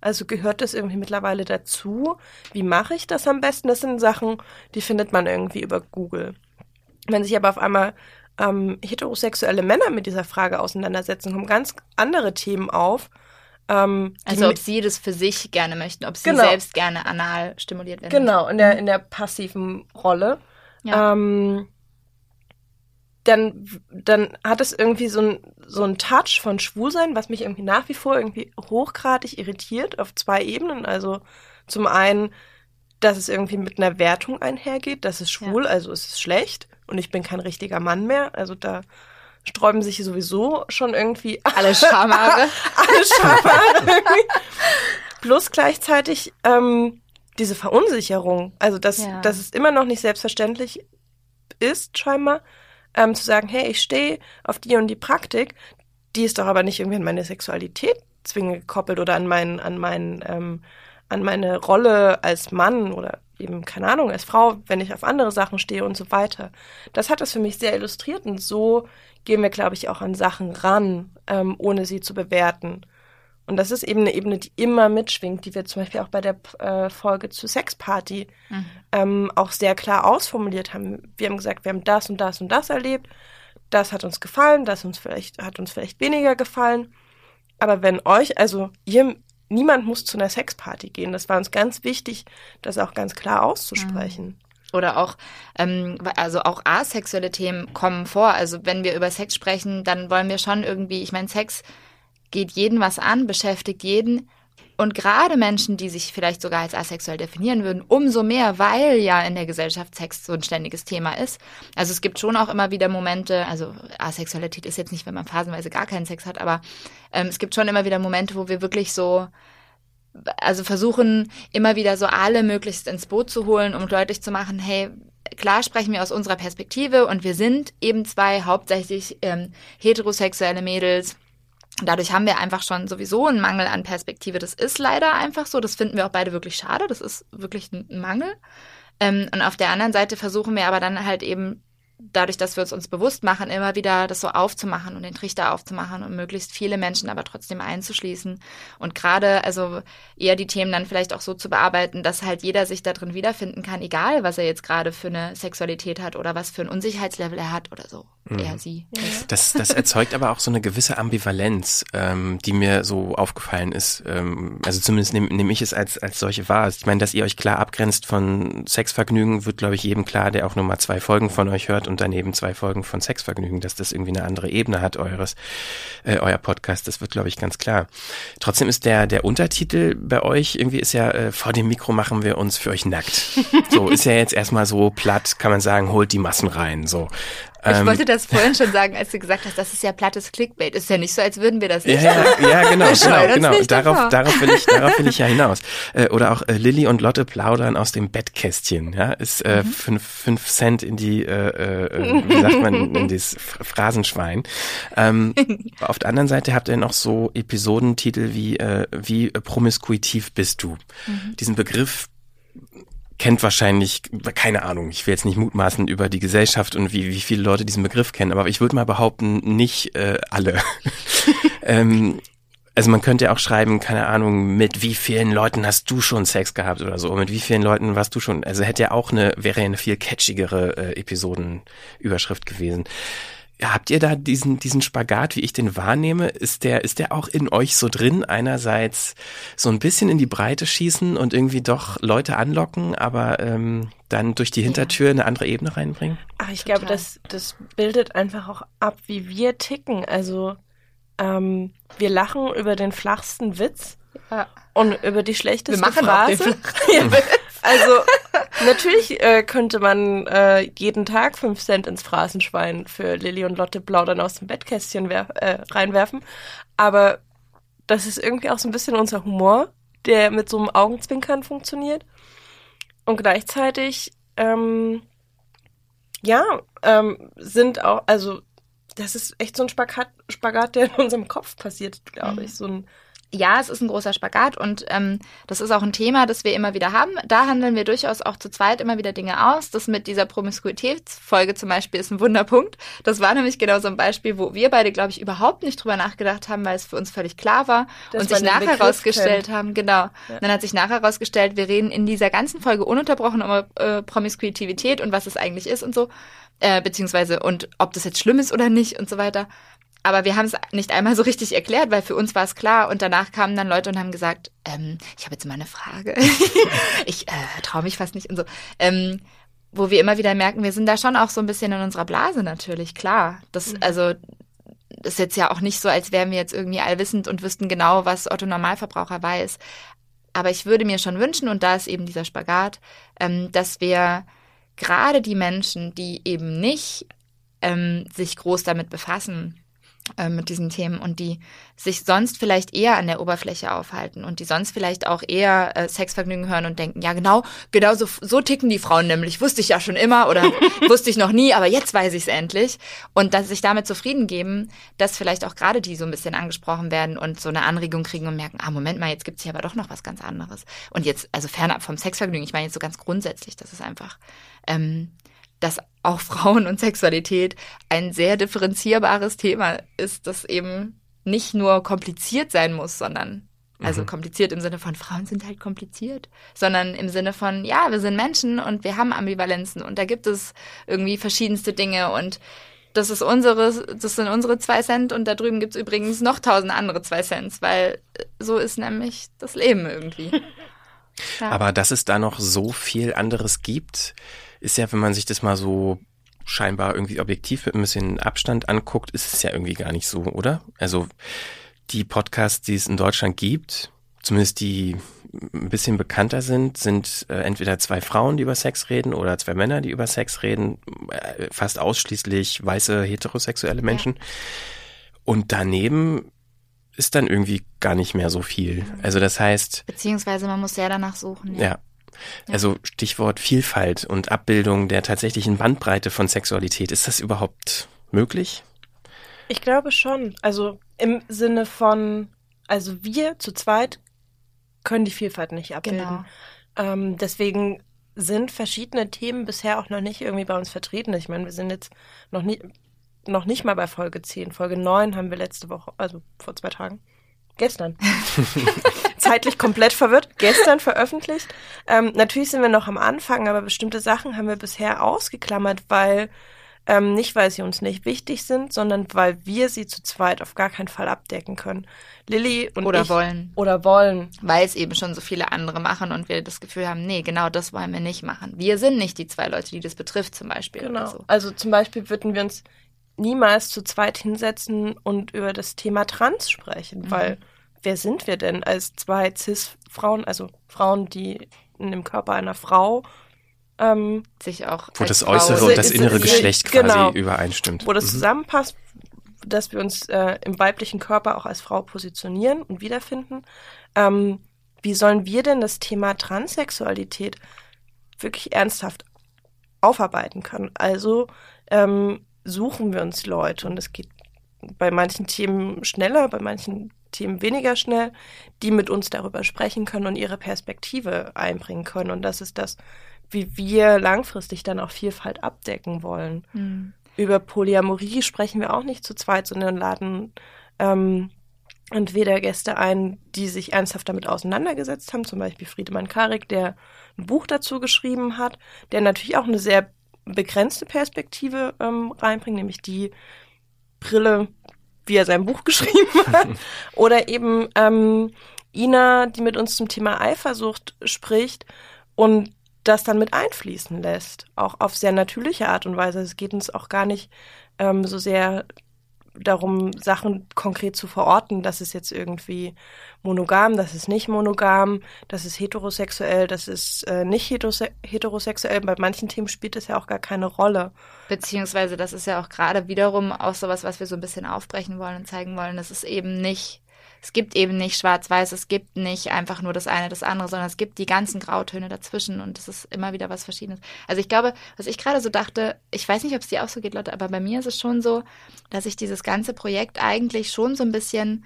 Also gehört das irgendwie mittlerweile dazu? Wie mache ich das am besten? Das sind Sachen, die findet man irgendwie über Google. Wenn sich aber auf einmal ähm, heterosexuelle Männer mit dieser Frage auseinandersetzen, kommen ganz andere Themen auf. Ähm, Also ob sie das für sich gerne möchten, ob sie Genau. selbst gerne anal stimuliert werden. Genau, in der, in der passiven Rolle. Ja. Ähm, dann, dann hat es irgendwie so ein, so ein Touch von Schwulsein, was mich irgendwie nach wie vor irgendwie hochgradig irritiert auf zwei Ebenen. Also zum einen, dass es irgendwie mit einer Wertung einhergeht, das ist schwul, also ist es schlecht und ich bin kein richtiger Mann mehr. Also da sträuben sich sowieso schon irgendwie Alle Schamhaare. (laughs) alle Schamhaare. Plus gleichzeitig ähm, diese Verunsicherung. Also, dass, Ja. dass es immer noch nicht selbstverständlich ist, scheinbar, ähm, zu sagen, hey, ich stehe auf die und die Praktik, die ist doch aber nicht irgendwie an meine Sexualität zwingend gekoppelt oder an meinen, an meinen, ähm, an meine Rolle als Mann oder eben, keine Ahnung, als Frau, wenn ich auf andere Sachen stehe und so weiter. Das hat das für mich sehr illustriert und so gehen wir, glaube ich, auch an Sachen ran, ähm, ohne sie zu bewerten. Und das ist eben eine Ebene, die immer mitschwingt, die wir zum Beispiel auch bei der äh, Folge zu Sexparty ähm, auch sehr klar ausformuliert haben. Wir haben gesagt, wir haben das und das und das erlebt. Das hat uns gefallen, das uns vielleicht, hat uns vielleicht weniger gefallen. Aber wenn euch, also ihr, niemand muss zu einer Sexparty gehen. Das war uns ganz wichtig, das auch ganz klar auszusprechen. Oder auch, ähm, also auch asexuelle Themen kommen vor. Also wenn wir über Sex sprechen, dann wollen wir schon irgendwie, ich meine, Sex geht jeden was an, beschäftigt jeden. Und gerade Menschen, die sich vielleicht sogar als asexuell definieren würden, umso mehr, weil ja in der Gesellschaft Sex so ein ständiges Thema ist. Also es gibt schon auch immer wieder Momente, also Asexualität ist jetzt nicht, wenn man phasenweise gar keinen Sex hat, aber ähm, es gibt schon immer wieder Momente, wo wir wirklich so also versuchen immer wieder so alle möglichst ins Boot zu holen, um deutlich zu machen, hey, klar sprechen wir aus unserer Perspektive und wir sind eben zwei hauptsächlich ähm, heterosexuelle Mädels. Dadurch haben wir einfach schon sowieso einen Mangel an Perspektive. Das ist leider einfach so. Das finden wir auch beide wirklich schade. Das ist wirklich ein Mangel. Ähm, und auf der anderen Seite versuchen wir aber dann halt eben dadurch, dass wir es uns bewusst machen, immer wieder das so aufzumachen und den Trichter aufzumachen und möglichst viele Menschen aber trotzdem einzuschließen. Und gerade, also eher die Themen dann vielleicht auch so zu bearbeiten, dass halt jeder sich da drin wiederfinden kann, egal was er jetzt gerade für eine Sexualität hat oder was für ein Unsicherheitslevel er hat oder so. Er, sie. Das, das erzeugt aber auch so eine gewisse Ambivalenz, ähm, die mir so aufgefallen ist. Ähm, also zumindest nehme nehm ich es als, als solche wahr. Ich meine, dass ihr euch klar abgrenzt von Sexvergnügen, wird, glaube ich, jedem klar, der auch nur mal zwei Folgen von euch hört und daneben zwei Folgen von Sexvergnügen, dass das irgendwie eine andere Ebene hat, eures, äh, euer Podcast. Das wird, glaube ich, ganz klar. Trotzdem ist der, der Untertitel bei euch irgendwie ist ja, äh, vor dem Mikro machen wir uns für euch nackt. (laughs) So, ist ja jetzt erstmal so platt, kann man sagen, holt die Massen rein, so. Ich Ähm, wollte das vorhin schon sagen, als du gesagt hast, das ist ja plattes Clickbait. Ist ja nicht so, als würden wir das nicht Ja, ja, ja, genau, genau, genau. Darauf, darauf will ich, darauf will ich ja hinaus. Äh, oder auch äh, Lilly und Lotte plaudern aus dem Bettkästchen. Ja, ist äh, Mhm. fünf, fünf Cent in die, äh, äh, wie sagt man, in das Ph- Phrasenschwein. Ähm, (laughs) auf der anderen Seite habt ihr noch so Episodentitel wie äh, wie promiskuitiv bist du. Mhm. Diesen Begriff kennt wahrscheinlich, keine Ahnung, ich will jetzt nicht mutmaßen über die Gesellschaft und wie, wie viele Leute diesen Begriff kennen, aber ich würde mal behaupten, nicht äh, alle. (laughs) ähm, also man könnte ja auch schreiben, keine Ahnung, mit wie vielen Leuten hast du schon Sex gehabt oder so, mit wie vielen Leuten warst du schon, also hätte ja auch eine, wäre ja eine viel catchigere äh, Episodenüberschrift gewesen. Habt ihr da diesen, diesen Spagat, wie ich den wahrnehme? Ist der, ist der auch in euch so drin? Einerseits so ein bisschen in die Breite schießen und irgendwie doch Leute anlocken, aber ähm, dann durch die Hintertür eine andere Ebene reinbringen? Ach, ich glaube, das, das bildet einfach auch ab, wie wir ticken. Also ähm, wir lachen über den flachsten Witz Ja. und über die schlechteste Wir machen auch den Phrase. (laughs) Also natürlich äh, könnte man äh, jeden Tag fünf Cent ins Phrasenschwein für Lilly und Lotte plaudern aus dem Bettkästchen äh, reinwerfen. Aber das ist irgendwie auch so ein bisschen unser Humor, der mit so einem Augenzwinkern funktioniert. Und gleichzeitig, ähm, ja, ähm, sind auch, also das ist echt so ein Spagat, Spagat der in unserem Kopf passiert, glaube ich. So ein ja, es ist ein großer Spagat und ähm, das ist auch ein Thema, das wir immer wieder haben. Da handeln wir durchaus auch zu zweit immer wieder Dinge aus. Das mit dieser Promiskuitätsfolge zum Beispiel ist ein Wunderpunkt. Das war nämlich genau so ein Beispiel, wo wir beide, glaube ich, überhaupt nicht drüber nachgedacht haben, weil es für uns völlig klar war Dass und sich nachher Begriff herausgestellt kennt. haben, genau. Dann hat sich nachher herausgestellt, wir reden in dieser ganzen Folge ununterbrochen über äh, Promiskuitivität und was es eigentlich ist und so, äh, beziehungsweise und ob das jetzt schlimm ist oder nicht und so weiter. Aber wir haben es nicht einmal so richtig erklärt, weil für uns war es klar. Und danach kamen dann Leute und haben gesagt, ähm, ich habe jetzt mal eine Frage. (laughs) ich äh, traue mich fast nicht und so. Ähm, wo wir immer wieder merken, wir sind da schon auch so ein bisschen in unserer Blase natürlich, klar. Das, also, das ist jetzt ja auch nicht so, als wären wir jetzt irgendwie allwissend und wüssten genau, was Otto Normalverbraucher weiß. Aber ich würde mir schon wünschen, und da ist eben dieser Spagat, ähm, dass wir gerade die Menschen, die eben nicht ähm, sich groß damit befassen, äh, mit diesen Themen und die sich sonst vielleicht eher an der Oberfläche aufhalten und die sonst vielleicht auch eher äh, Sexvergnügen hören und denken, ja genau, genau so, so ticken die Frauen nämlich, wusste ich ja schon immer oder (laughs) wusste ich noch nie, aber jetzt weiß ich es endlich. Und dass sich damit zufrieden geben, dass vielleicht auch gerade die so ein bisschen angesprochen werden und so eine Anregung kriegen und merken, ah Moment mal, jetzt gibt's hier aber doch noch was ganz anderes. Und jetzt, also fernab vom Sexvergnügen, ich meine jetzt so ganz grundsätzlich, das ist einfach ähm, dass auch Frauen und Sexualität ein sehr differenzierbares Thema ist, das eben nicht nur kompliziert sein muss, sondern also kompliziert im Sinne von Frauen sind halt kompliziert, sondern im Sinne von ja, wir sind Menschen und wir haben Ambivalenzen und da gibt es irgendwie verschiedenste Dinge und das ist unsere, das sind unsere zwei Cent und da drüben gibt's übrigens noch tausend andere zwei Cents, weil so ist nämlich das Leben irgendwie. (laughs) Ja. Aber dass es da noch so viel anderes gibt, ist ja, wenn man sich das mal so scheinbar irgendwie objektiv mit ein bisschen Abstand anguckt, ist es ja irgendwie gar nicht so, oder? Also die Podcasts, die es in Deutschland gibt, zumindest die ein bisschen bekannter sind, sind äh, entweder zwei Frauen, die über Sex reden, oder zwei Männer, die über Sex reden, äh, fast ausschließlich weiße heterosexuelle Menschen. Und daneben ist dann irgendwie gar nicht mehr so viel. Also das heißt, Beziehungsweise man muss sehr danach suchen. ja. Also Stichwort Vielfalt und Abbildung der tatsächlichen Bandbreite von Sexualität. Ist das überhaupt möglich? Ich glaube schon. Also im Sinne von, also wir zu zweit können die Vielfalt nicht abbilden. Genau. Ähm, deswegen sind verschiedene Themen bisher auch noch nicht irgendwie bei uns vertreten. Ich meine, wir sind jetzt noch nie, noch nicht mal bei Folge 10. Folge 9 haben wir letzte Woche, also vor zwei Tagen, gestern, (laughs) zeitlich komplett verwirrt, gestern veröffentlicht. Ähm, natürlich sind wir noch am Anfang, aber bestimmte Sachen haben wir bisher ausgeklammert, weil ähm, nicht, weil sie uns nicht wichtig sind, sondern weil wir sie zu zweit auf gar keinen Fall abdecken können. Lilly und Oder ich, wollen. Oder wollen. Weil es eben schon so viele andere machen und wir das Gefühl haben, nee, genau das wollen wir nicht machen. Wir sind nicht die zwei Leute, die das betrifft zum Beispiel. Genau. So. Also zum Beispiel würden wir uns niemals zu zweit hinsetzen und über das Thema Trans sprechen, Mhm. weil wer sind wir denn als zwei Cis-Frauen, also Frauen, die in dem Körper einer Frau, ähm, Sich auch Wo als das Frau- Äußere und das innere Geschlecht quasi genau. übereinstimmt. wo das Mhm. zusammenpasst, dass wir uns äh, im weiblichen Körper auch als Frau positionieren und wiederfinden. Ähm, wie sollen wir denn das Thema Transsexualität wirklich ernsthaft aufarbeiten können? Also ähm, suchen wir uns Leute und es geht bei manchen Themen schneller, bei manchen Themen weniger schnell, die mit uns darüber sprechen können und ihre Perspektive einbringen können. Und das ist das, wie wir langfristig dann auch Vielfalt abdecken wollen Hm. über Polyamorie sprechen wir auch nicht zu zweit, sondern laden ähm, entweder Gäste ein, die sich ernsthaft damit auseinandergesetzt haben, zum Beispiel Friedemann Karik, der ein Buch dazu geschrieben hat, der natürlich auch eine sehr begrenzte Perspektive ähm, reinbringt, nämlich die Brille, wie er sein Buch (laughs) geschrieben hat. Oder eben ähm, Ina, die mit uns zum Thema Eifersucht spricht und das dann mit einfließen lässt, auch auf sehr natürliche Art und Weise. Es geht uns auch gar nicht ähm, so sehr darum, Sachen konkret zu verorten, das ist jetzt irgendwie monogam, das ist nicht monogam, das ist heterosexuell, das ist äh, nicht heterose heterosexuell. Bei manchen Themen spielt es ja auch gar keine Rolle. Beziehungsweise das ist ja auch gerade wiederum auch sowas, was wir so ein bisschen aufbrechen wollen und zeigen wollen. Das ist eben nicht, es gibt eben nicht schwarz-weiß, es gibt nicht einfach nur das eine, das andere, sondern es gibt die ganzen Grautöne dazwischen und es ist immer wieder was Verschiedenes. Also ich glaube, was ich gerade so dachte, ich weiß nicht, ob es dir auch so geht, Leute, aber bei mir ist es schon so, dass ich dieses ganze Projekt eigentlich schon so ein bisschen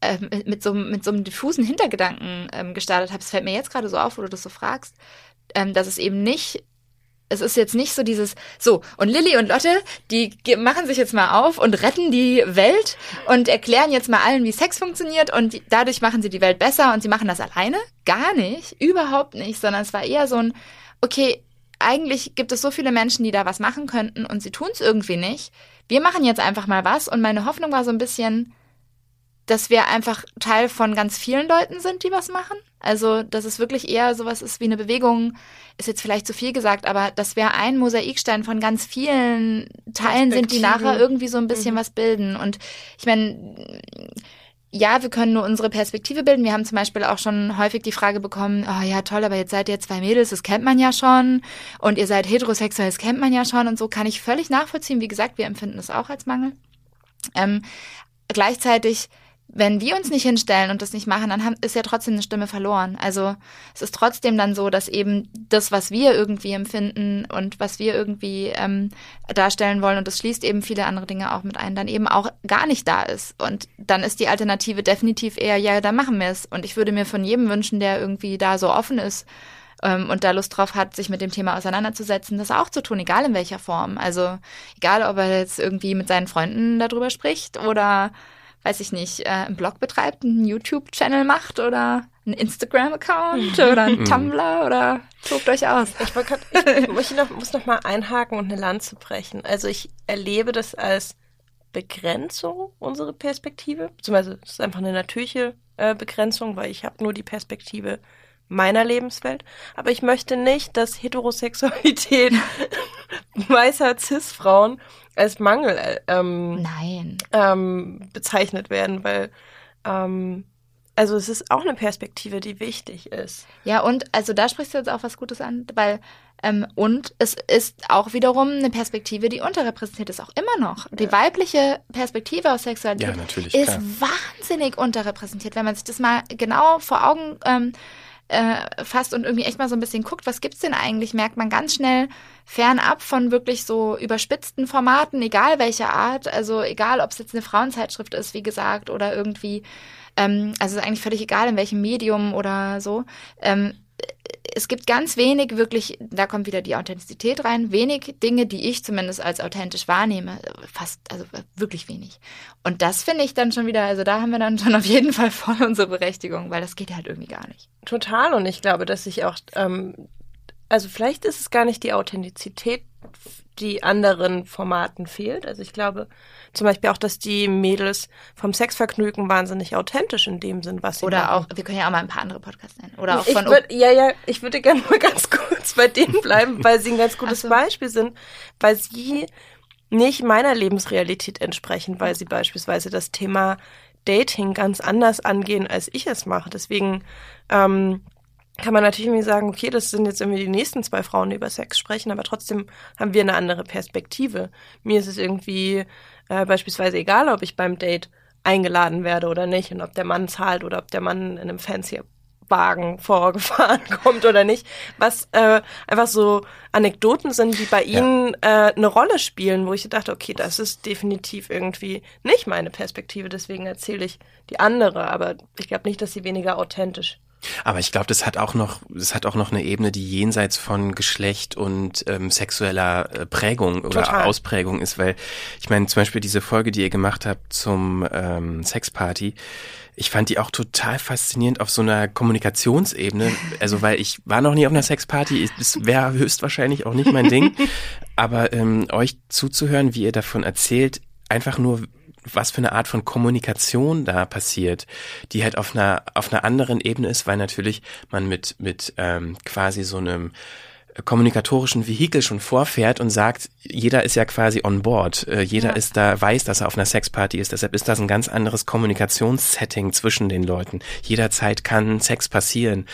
äh, mit, so, mit so einem diffusen Hintergedanken ähm, gestartet habe. Es fällt mir jetzt gerade so auf, wo du das so fragst, ähm, dass es eben nicht es ist jetzt nicht so dieses, so, und Lilly und Lotte, die machen sich jetzt mal auf und retten die Welt und erklären jetzt mal allen, wie Sex funktioniert und die, dadurch machen sie die Welt besser und sie machen das alleine? Gar nicht, überhaupt nicht, sondern es war eher so ein, okay, eigentlich gibt es so viele Menschen, die da was machen könnten und sie tun es irgendwie nicht. Wir machen jetzt einfach mal was und meine Hoffnung war so ein bisschen, dass wir einfach Teil von ganz vielen Leuten sind, die was machen. Also, dass es wirklich eher sowas ist wie eine Bewegung, ist jetzt vielleicht zu viel gesagt, aber dass wir ein Mosaikstein von ganz vielen Teilen sind, die nachher irgendwie so ein bisschen mhm. was bilden. Und ich meine, ja, wir können nur unsere Perspektive bilden. Wir haben zum Beispiel auch schon häufig die Frage bekommen, oh ja, toll, aber jetzt seid ihr zwei Mädels, das kennt man ja schon. Und ihr seid heterosexuell, das kennt man ja schon. Und so kann ich völlig nachvollziehen. Wie gesagt, wir empfinden es auch als Mangel. Ähm, gleichzeitig wenn wir uns nicht hinstellen und das nicht machen, dann haben, ist ja trotzdem eine Stimme verloren. Also es ist trotzdem dann so, dass eben das, was wir irgendwie empfinden und was wir irgendwie ähm, darstellen wollen, und das schließt eben viele andere Dinge auch mit ein, dann eben auch gar nicht da ist. Und dann ist die Alternative definitiv eher, ja, dann machen wir es. Und ich würde mir von jedem wünschen, der irgendwie da so offen ist ähm, und da Lust drauf hat, sich mit dem Thema auseinanderzusetzen, das auch zu tun, egal in welcher Form. Also egal, ob er jetzt irgendwie mit seinen Freunden darüber spricht oder weiß ich nicht, äh, einen Blog betreibt, einen YouTube-Channel macht oder einen Instagram-Account mhm. oder einen mhm. Tumblr oder tobt euch aus. Ich, grad, ich, ich noch, muss noch mal einhaken und eine Lanze brechen. Also ich erlebe das als Begrenzung, unsere Perspektive. Beziehungsweise es ist einfach eine natürliche äh, Begrenzung, weil ich habe nur die Perspektive meiner Lebenswelt. Aber ich möchte nicht, dass Heterosexualität (laughs) weißer Cis-Frauen als Mangel äh, ähm, Nein. Ähm, bezeichnet werden, weil ähm, also es ist auch eine Perspektive, die wichtig ist. Ja, und also da sprichst du jetzt auch was Gutes an, weil ähm, und es ist auch wiederum eine Perspektive, die unterrepräsentiert ist, auch immer noch. Die ja. weibliche Perspektive aus Sexualität ja, ist klar. wahnsinnig unterrepräsentiert, wenn man sich das mal genau vor Augen ähm, äh, fasst und irgendwie echt mal so ein bisschen guckt, was gibt's denn eigentlich, merkt man ganz schnell fernab von wirklich so überspitzten Formaten, egal welcher Art, also egal, ob es jetzt eine Frauenzeitschrift ist, wie gesagt, oder irgendwie, ähm, also ist eigentlich völlig egal, in welchem Medium oder so. Ähm, es gibt ganz wenig wirklich, da kommt wieder die Authentizität rein, wenig Dinge, die ich zumindest als authentisch wahrnehme. Fast, also wirklich wenig. Und das finde ich dann schon wieder, also da haben wir dann schon auf jeden Fall voll unsere Berechtigung, weil das geht halt irgendwie gar nicht. Total. Und ich glaube, dass ich auch, ähm, also vielleicht ist es gar nicht die Authentizität, die anderen Formaten fehlt. Also ich glaube, zum Beispiel auch, dass die Mädels vom Sexvergnügen wahnsinnig authentisch in dem sind, was sie Oder machen. auch, wir können ja auch mal ein paar andere Podcasts nennen. Oder auch ich von würd, Ja, ja, ich würde gerne mal (laughs) ganz kurz bei denen bleiben, weil sie ein ganz gutes so. Beispiel sind, weil sie nicht meiner Lebensrealität entsprechen, weil sie beispielsweise das Thema Dating ganz anders angehen, als ich es mache. Deswegen ähm, kann man natürlich irgendwie sagen, okay, das sind jetzt irgendwie die nächsten zwei Frauen, die über Sex sprechen, aber trotzdem haben wir eine andere Perspektive. Mir ist es irgendwie äh, beispielsweise egal, ob ich beim Date eingeladen werde oder nicht und ob der Mann zahlt oder ob der Mann in einem fancy Wagen vorgefahren (laughs) kommt oder nicht, was äh, einfach so Anekdoten sind, die bei ihnen ja. äh, eine Rolle spielen, wo ich dachte, okay, das ist definitiv irgendwie nicht meine Perspektive, deswegen erzähle ich die andere, aber ich glaube nicht, dass sie weniger authentisch aber ich glaube, das hat auch noch, das hat auch noch eine Ebene, die jenseits von Geschlecht und ähm, sexueller äh, Prägung oder Total. Ausprägung ist, weil ich meine, zum Beispiel diese Folge, die ihr gemacht habt zum ähm, Sexparty, ich fand die auch total faszinierend auf so einer Kommunikationsebene. Also, weil ich war noch nie auf einer Sexparty, es wäre höchstwahrscheinlich auch nicht mein Ding. (laughs) Aber ähm, euch zuzuhören, wie ihr davon erzählt, einfach nur was für eine Art von Kommunikation da passiert, die halt auf einer auf einer anderen Ebene ist, weil natürlich man mit mit ähm, quasi so einem kommunikatorischen Vehikel schon vorfährt und sagt, jeder ist ja quasi on board, äh, jeder ja. ist da, weiß, dass er auf einer Sexparty ist, deshalb ist das ein ganz anderes Kommunikationssetting zwischen den Leuten. Jederzeit kann Sex passieren.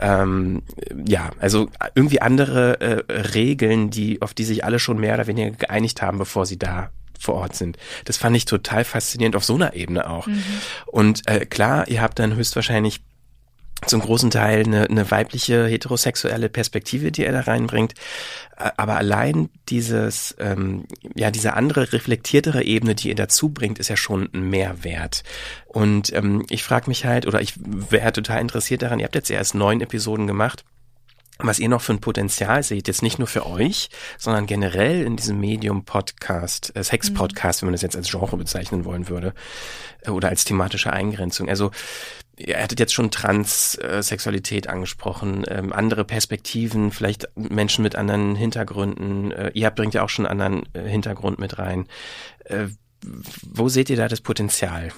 Ähm, ja, also irgendwie andere äh, Regeln, die, auf die sich alle schon mehr oder weniger geeinigt haben, bevor sie da vor Ort sind. Das fand ich total faszinierend auf so einer Ebene auch. Mhm. Und äh, klar, ihr habt dann höchstwahrscheinlich zum großen Teil eine, eine weibliche heterosexuelle Perspektive, die er da reinbringt. Äh, Aber allein dieses, ähm, ja, diese andere reflektiertere Ebene, die er dazu bringt, ist ja schon ein Mehrwert. Und ähm, ich frage mich halt, oder ich wäre total interessiert daran, ihr habt jetzt erst neun Episoden gemacht was ihr noch für ein Potenzial seht, jetzt nicht nur für euch, sondern generell in diesem Medium Podcast, äh, Sex-Podcast, wenn man das jetzt als Genre bezeichnen wollen würde, äh, oder als thematische Eingrenzung. Also ihr hattet jetzt schon Transsexualität angesprochen, ähm, andere Perspektiven, vielleicht Menschen mit anderen Hintergründen. Äh, ihr bringt ja auch schon einen anderen äh, Hintergrund mit rein. Äh, wo seht ihr da das Potenzial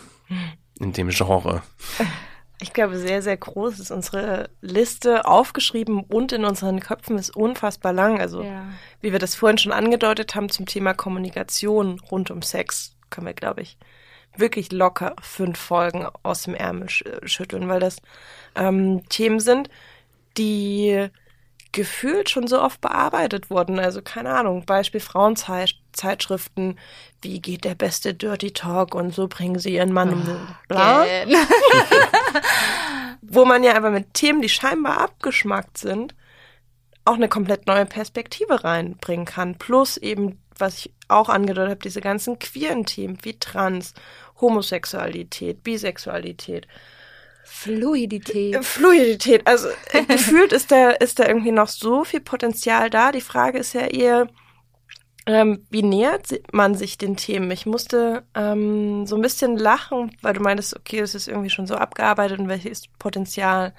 in dem Genre? (laughs) Ich glaube, sehr, sehr groß ist unsere Liste aufgeschrieben und in unseren Köpfen ist unfassbar lang. Also, Ja. wie wir das vorhin schon angedeutet haben zum Thema Kommunikation rund um Sex, können wir, glaube ich, wirklich locker fünf Folgen aus dem Ärmel sch schütteln, weil das ähm, Themen sind, die gefühlt schon so oft bearbeitet wurden. Also keine Ahnung, Beispiel Frauenzeitschriften, wie geht der beste Dirty Talk und so bringen sie ihren Mann um bla Gen. (laughs) wo man ja aber mit Themen, die scheinbar abgeschmackt sind, auch eine komplett neue Perspektive reinbringen kann. Plus eben, was ich auch angedeutet habe, diese ganzen queeren Themen wie Trans, Homosexualität, Bisexualität, Fluidität. Fluidität. Also äh, (laughs) gefühlt ist da, ist da irgendwie noch so viel Potenzial da. Die Frage ist ja eher, ähm, wie nähert man sich den Themen? Ich musste ähm, so ein bisschen lachen, weil du meintest, okay, das ist irgendwie schon so abgearbeitet und welches Potenzial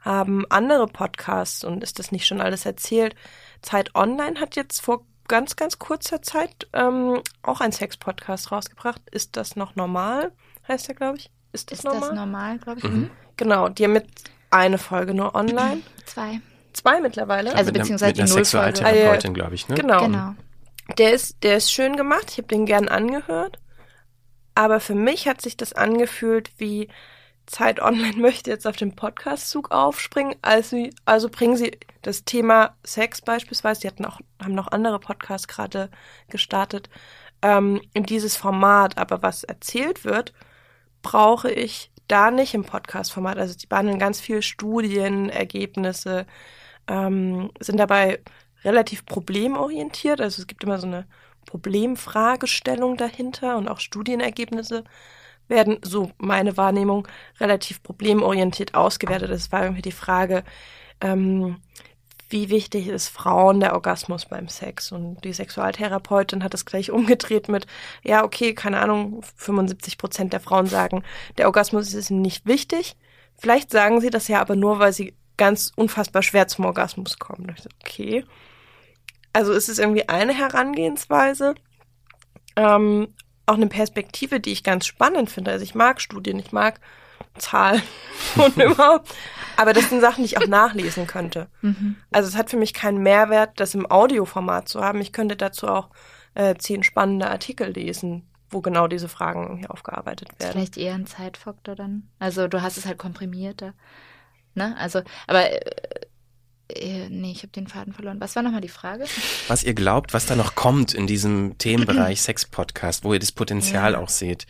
haben andere Podcasts und ist das nicht schon alles erzählt? Zeit Online hat jetzt vor ganz, ganz kurzer Zeit ähm, auch einen Sex-Podcast rausgebracht. Ist das noch normal? Heißt der, glaube ich. Ist das Ist normal? das normal, glaube ich? Mhm. Mhm. Genau, die haben mit eine Folge nur online. (clears throat) Zwei. Zwei mittlerweile. Also mit einer, beziehungsweise mit einer die Nullfolge. Sexualtherapeutin, glaube ich, ne? genau. Genau. Der ist, der ist schön gemacht. Ich habe den gern angehört. Aber für mich hat sich das angefühlt wie Zeit Online (laughs) möchte jetzt auf den Podcast-Zug aufspringen. Also, also bringen sie das Thema Sex beispielsweise, die hatten auch, haben noch andere Podcasts gerade gestartet, ähm, in dieses Format. Aber was erzählt wird, brauche ich da nicht im Podcast-Format. Also die behandeln ganz viel Studien, Ergebnisse, ähm, sind dabei relativ problemorientiert. Also es gibt immer so eine Problemfragestellung dahinter und auch Studienergebnisse werden, so meine Wahrnehmung, relativ problemorientiert ausgewertet. Es war irgendwie die Frage, ähm, wie wichtig ist Frauen der Orgasmus beim Sex? Und die Sexualtherapeutin hat es gleich (laughs) umgedreht mit, ja, okay, keine Ahnung, 75 Prozent der Frauen sagen, der Orgasmus ist nicht wichtig. Vielleicht sagen sie das ja aber nur, weil sie ganz unfassbar schwer zum Orgasmus kommen. Okay. Also es ist irgendwie eine Herangehensweise, ähm, auch eine Perspektive, die ich ganz spannend finde. Also ich mag Studien, ich mag Zahlen (laughs) und überhaupt. Aber das sind Sachen, die ich auch nachlesen könnte. Mhm. Also es hat für mich keinen Mehrwert, das im Audioformat zu haben. Ich könnte dazu auch äh, zehn spannende Artikel lesen, wo genau diese Fragen aufgearbeitet werden. vielleicht eher ein Zeitfaktor dann. Also du hast es halt komprimierter. Ne? Also, aber äh, nee, ich habe den Faden verloren. Was war nochmal die Frage? Was ihr glaubt, was da noch kommt in diesem Themenbereich (clears throat) Sex-Podcast, wo ihr das Potenzial Ja. auch seht.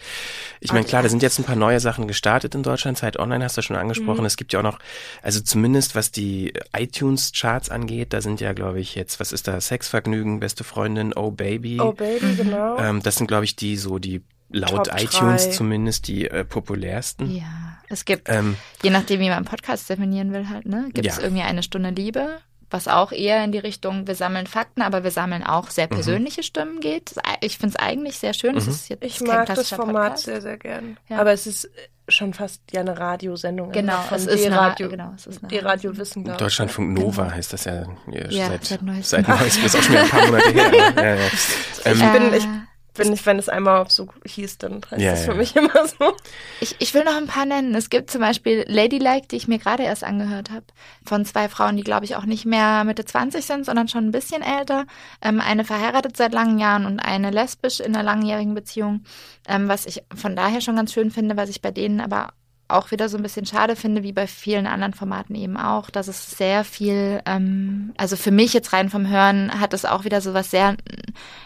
Ich meine, klar, da sind jetzt ein paar neue Sachen gestartet in Deutschland. Zeit Online hast du schon angesprochen. Es gibt ja auch noch, also zumindest was die iTunes-Charts angeht, da sind ja, glaube ich, jetzt, was ist da? Sexvergnügen, beste Freundin, Oh Baby. Oh Baby, genau. Ähm, das sind, glaube ich, die so die laut Top iTunes drei. zumindest die äh, populärsten. Ja, es gibt, Ähm, je nachdem, wie man einen Podcast definieren will, halt, ne, gibt es Ja. irgendwie eine Stunde Liebe, was auch eher in die Richtung, wir sammeln Fakten, aber wir sammeln auch sehr persönliche Stimmen geht. Ich finde es eigentlich sehr schön. Es Mhm. ist jetzt Ich kein mag das Format Podcast. sehr, sehr gern. Ja. Aber es ist schon fast ja eine Radiosendung. Genau, Also von es ist eine D-Radio, Ra- genau, es ist eine die Radio Wissen, glaube ich. Deutschlandfunk Nova heißt das ja, ja, Ja, seit, seit neuestem. seit neuestem. Ist auch schon ein paar Monate her. (laughs) Ja, ja, ja. Ähm, Ich bin, Äh, ich bin nicht, wenn es einmal so hieß, dann heißt Ja, das für ja. mich immer so. Ich, ich will noch ein paar nennen. Es gibt zum Beispiel Ladylike, die ich mir gerade erst angehört habe, von zwei Frauen, die glaube ich auch nicht mehr Mitte 20 sind, sondern schon ein bisschen älter. Ähm, eine verheiratet seit langen Jahren und eine lesbisch in einer langjährigen Beziehung. Ähm, was ich von daher schon ganz schön finde, was ich bei denen aber auch wieder so ein bisschen schade finde, wie bei vielen anderen Formaten eben auch, dass es sehr viel, ähm, also für mich jetzt rein vom Hören hat es auch wieder so was sehr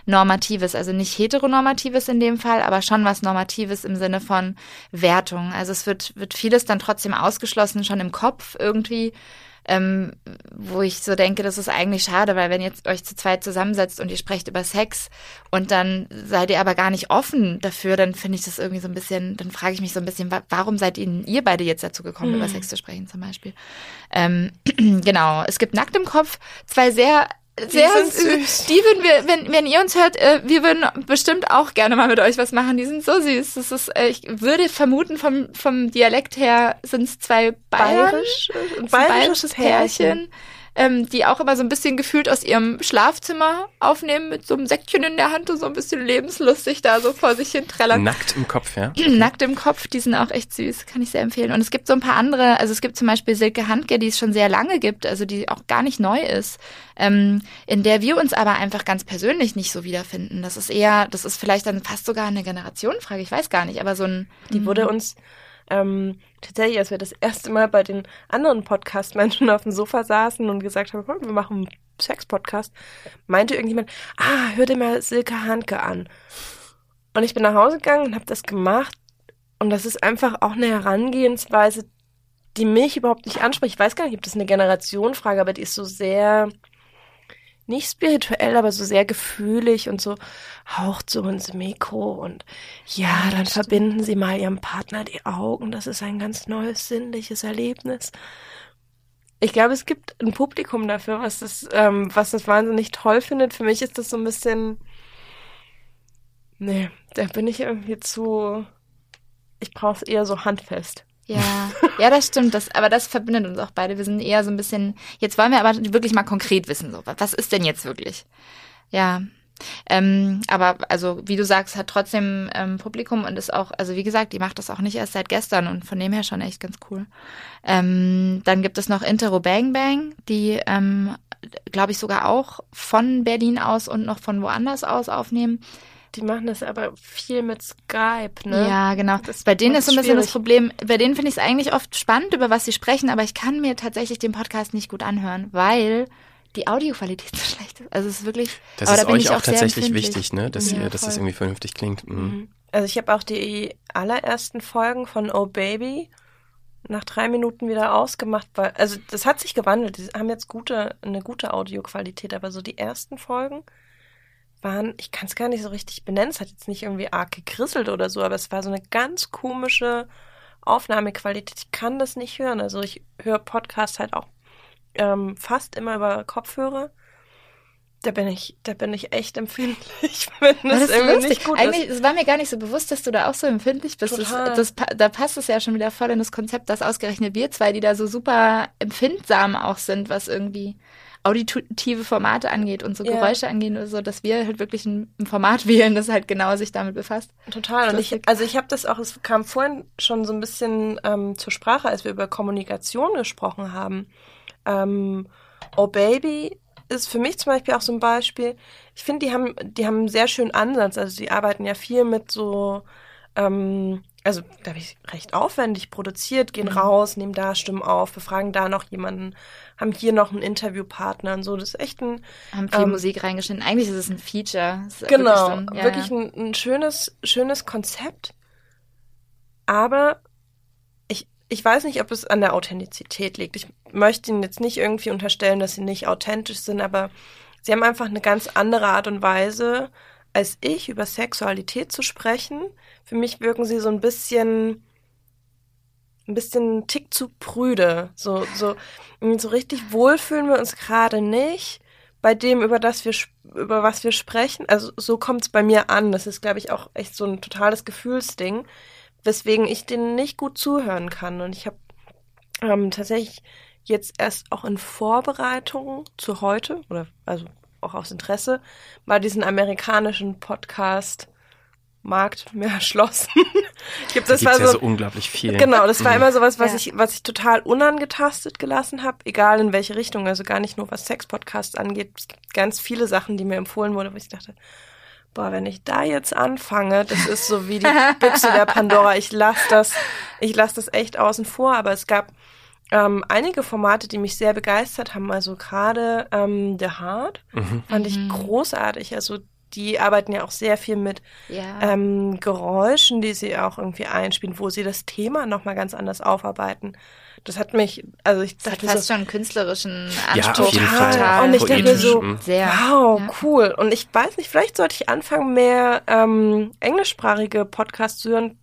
Normatives, also nicht heteronormatives in dem Fall, aber schon was Normatives im Sinne von Wertung. Also es wird, wird vieles dann trotzdem ausgeschlossen, schon im Kopf irgendwie ähm, wo ich so denke, das ist eigentlich schade, weil wenn ihr euch zu zweit zusammensetzt und ihr sprecht über Sex und dann seid ihr aber gar nicht offen dafür, dann finde ich das irgendwie so ein bisschen, dann frage ich mich so ein bisschen, warum seid ihr, ihr beide jetzt dazu gekommen, mhm. über Sex zu sprechen zum Beispiel? Ähm, (clears throat) genau, es gibt Nackt im Kopf, zwei sehr sehr süß. Die würden wir, wenn, wenn ihr uns hört, äh, wir würden bestimmt auch gerne mal mit euch was machen. Die sind so süß. Das ist, äh, ich würde vermuten, vom, vom Dialekt her sind es zwei Bayern, Bayerisch, ein bayerisches Pärchen. Pärchen ähm, die auch immer so ein bisschen gefühlt aus ihrem Schlafzimmer aufnehmen mit so einem Säckchen in der Hand und so ein bisschen lebenslustig da so vor sich hin trällern. Nackt im Kopf, ja? Okay. (clears throat) Nackt im Kopf, die sind auch echt süß, kann ich sehr empfehlen. Und es gibt so ein paar andere, also es gibt zum Beispiel Silke Handke, die es schon sehr lange gibt, also die auch gar nicht neu ist, ähm, in der wir uns aber einfach ganz persönlich nicht so wiederfinden. Das ist eher, das ist vielleicht dann fast sogar eine Generationenfrage, ich weiß gar nicht, aber so ein... Die wurde uns ähm, tatsächlich, als wir das erste Mal bei den anderen Podcast-Menschen (laughs) auf dem Sofa saßen und gesagt haben, wir machen einen Sex-Podcast, meinte irgendjemand, ah, hör dir mal Silke Hanke an. Und ich bin nach Hause gegangen und habe das gemacht. Und das ist einfach auch eine Herangehensweise, die mich überhaupt nicht anspricht. Ich weiß gar nicht, ob das eine Generationenfrage, aber die ist so sehr nicht spirituell, aber so sehr gefühlig und so haucht so ins Mikro und ja, dann verbinden sie mal ihrem Partner die Augen. Das ist ein ganz neues sinnliches Erlebnis. Ich glaube, es gibt ein Publikum dafür, was das, ähm, was das wahnsinnig toll findet. Für mich ist das so ein bisschen, nee, da bin ich irgendwie zu, ich brauche es eher so handfest. Ja, ja, das stimmt. Das, aber das verbindet uns auch beide. Wir sind eher so ein bisschen. Jetzt wollen wir aber wirklich mal konkret wissen, so was ist denn jetzt wirklich? Ja. Ähm, aber also, wie du sagst, hat trotzdem ähm, Publikum und ist auch, also wie gesagt, die macht das auch nicht erst seit gestern und von dem her schon echt ganz cool. Ähm, dann gibt es noch Intero Bang Bang, die, ähm, glaube ich, sogar auch von Berlin aus und noch von woanders aus aufnehmen. Die machen das aber viel mit Skype, ne? Ja, genau. Das bei denen ist so ein bisschen das Problem, bei denen finde ich es eigentlich oft spannend, über was sie sprechen, aber ich kann mir tatsächlich den Podcast nicht gut anhören, weil die Audioqualität so (laughs) schlecht ist. Also es ist wirklich. Das ist da euch auch, auch tatsächlich wichtig, ne? Dass ja, ihr, dass es irgendwie vernünftig klingt. Mhm. mhm. Also ich habe auch die allerersten Folgen von Oh Baby nach drei Minuten wieder ausgemacht, weil, also das hat sich gewandelt. Die haben jetzt gute, eine gute Audioqualität, aber so die ersten Folgen waren, ich kann es gar nicht so richtig benennen, es hat jetzt nicht irgendwie arg gekrisselt oder so, aber es war so eine ganz komische Aufnahmequalität. Ich kann das nicht hören. Also ich höre Podcasts halt auch ähm, fast immer über Kopfhörer. Da bin ich, da bin ich echt (laughs) empfindlich, wenn das, das irgendwie lustig. nicht gut Eigentlich, ist. Es war mir gar nicht so bewusst, dass du da auch so empfindlich bist. Das, das, da passt es ja schon wieder voll in das Konzept, dass ausgerechnet wir zwei, die da so super empfindsam auch sind, was irgendwie auditive Formate angeht und so ja. Geräusche angeht oder so, dass wir halt wirklich ein, ein, Format (laughs) wählen, das halt genau sich damit befasst. Total. Und ich, also ich habe das auch, es kam vorhin schon so ein bisschen ähm, zur Sprache, als wir über Kommunikation gesprochen haben. Ähm, oh Baby ist für mich zum Beispiel auch so ein Beispiel. Ich finde, die haben, die haben einen sehr schönen Ansatz. Also die arbeiten ja viel mit so ähm, also da habe ich recht aufwendig produziert, gehen mhm. raus, nehmen da Stimmen auf, befragen da noch jemanden, haben hier noch einen Interviewpartner und so. Das ist echt ein. Haben viel ähm, Musik reingeschnitten. Eigentlich ist es ein Feature. Genau, wirklich, so ein, ja, wirklich ein, ein, schönes, schönes Konzept. Aber ich, ich weiß nicht, ob es an der Authentizität liegt. Ich möchte Ihnen jetzt nicht irgendwie unterstellen, dass sie nicht authentisch sind, aber sie haben einfach eine ganz andere Art und Weise, als ich über Sexualität zu sprechen. Für mich wirken sie so ein bisschen ein bisschen Tick zu prüde. So, so, so richtig wohl fühlen wir uns gerade nicht bei dem, über das wir, über was wir sprechen. Also so kommt es bei mir an. Das ist, glaube ich, auch echt so ein totales Gefühlsding, weswegen ich denen nicht gut zuhören kann. Und ich habe ähm, tatsächlich jetzt erst auch in Vorbereitung zu heute, oder also auch aus Interesse, mal diesen amerikanischen Podcast Markt mehr (laughs) erschlossen. das da war so, ja so unglaublich viel. Genau, das war mhm. immer sowas, was ja. ich, was ich total unangetastet gelassen habe, egal in welche Richtung. Also gar nicht nur was Sex-Podcasts angeht. Es gibt ganz viele Sachen, die mir empfohlen wurden, wo ich dachte, boah, wenn ich da jetzt anfange, das ist so wie die (laughs) Büchse der Pandora. Ich lasse das, ich lasse das echt außen vor, aber es gab ähm, einige Formate, die mich sehr begeistert haben. Also gerade ähm, The Heart Mhm. fand ich großartig. Also die arbeiten ja auch sehr viel mit Ja. ähm, Geräuschen, die sie auch irgendwie einspielen, wo sie das Thema nochmal ganz anders aufarbeiten. Das hat mich, also ich das hat dachte fast so, schon einen künstlerischen Ja, Anspruch. auf jeden Fall. total. Und ich dachte so, mhm. Sehr. wow, Ja. cool. Und ich weiß nicht, vielleicht sollte ich anfangen, mehr ähm, englischsprachige Podcasts zu hören,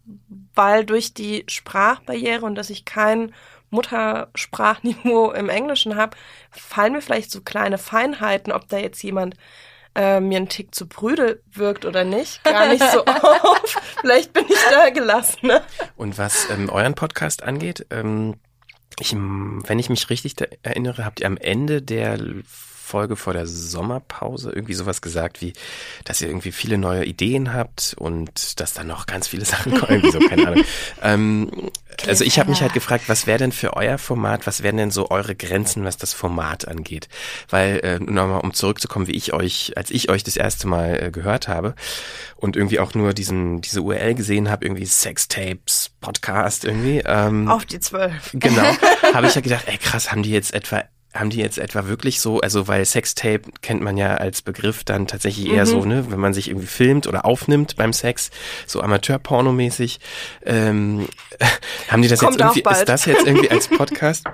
weil durch die Sprachbarriere und dass ich kein Muttersprachniveau (laughs) im Englischen habe, fallen mir vielleicht so kleine Feinheiten, ob da jetzt jemand äh, mir einen Tick zu prüde wirkt oder nicht, gar nicht so (laughs) auf. Vielleicht bin ich da gelassen. Ne? Und was ähm, euren Podcast angeht, ähm, ich, wenn ich mich richtig erinnere, habt ihr am Ende der Folge vor der Sommerpause irgendwie sowas gesagt wie, dass ihr irgendwie viele neue Ideen habt und dass da noch ganz viele (laughs) Sachen kommen, irgendwie so, keine Ahnung. Ähm, also ich habe mich halt gefragt, was wäre denn für euer Format, was wären denn so eure Grenzen, was das Format angeht? Weil, äh, nochmal, um zurückzukommen, wie ich euch, als ich euch das erste Mal äh, gehört habe und irgendwie auch nur diesen, diese URL gesehen habe, irgendwie Sextapes, Podcast irgendwie. Ähm, Auf die zwölf. Genau. (laughs) Habe ich ja gedacht, ey krass, haben die jetzt etwa haben die jetzt etwa wirklich so, also weil Sextape kennt man ja als Begriff dann tatsächlich eher Mhm. so, ne, wenn man sich irgendwie filmt oder aufnimmt beim Sex, so Amateur-Pornomäßig. Ähm, (laughs) haben die das Kommt jetzt irgendwie, bald. ist das jetzt irgendwie als (laughs) Podcast?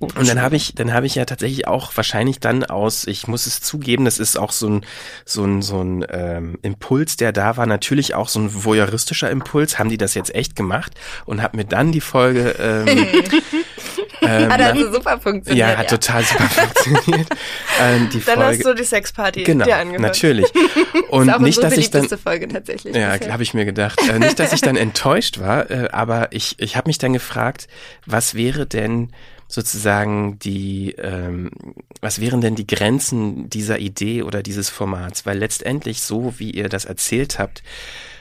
Und dann habe ich, dann habe ich ja tatsächlich auch wahrscheinlich dann aus, ich muss es zugeben, das ist auch so ein, so ein, so ein ähm, Impuls, der da war, natürlich auch so ein voyeuristischer Impuls. Haben die das jetzt echt gemacht und habe mir dann die Folge ähm, (laughs) ähm, Hat also super funktioniert. ja, hat total super (laughs) funktioniert. ähm, die Dann Folge, hast du die Sexparty genau, dir angehört. natürlich. (laughs) Und ist auch nicht, unsere dass ich dann, Folge tatsächlich. ja, habe ich mir gedacht. Äh, nicht, dass ich dann (laughs) enttäuscht war, äh, aber ich, ich habe mich dann gefragt, was wäre denn sozusagen die, ähm, was wären denn die Grenzen dieser Idee oder dieses Formats? Weil letztendlich, so wie ihr das erzählt habt,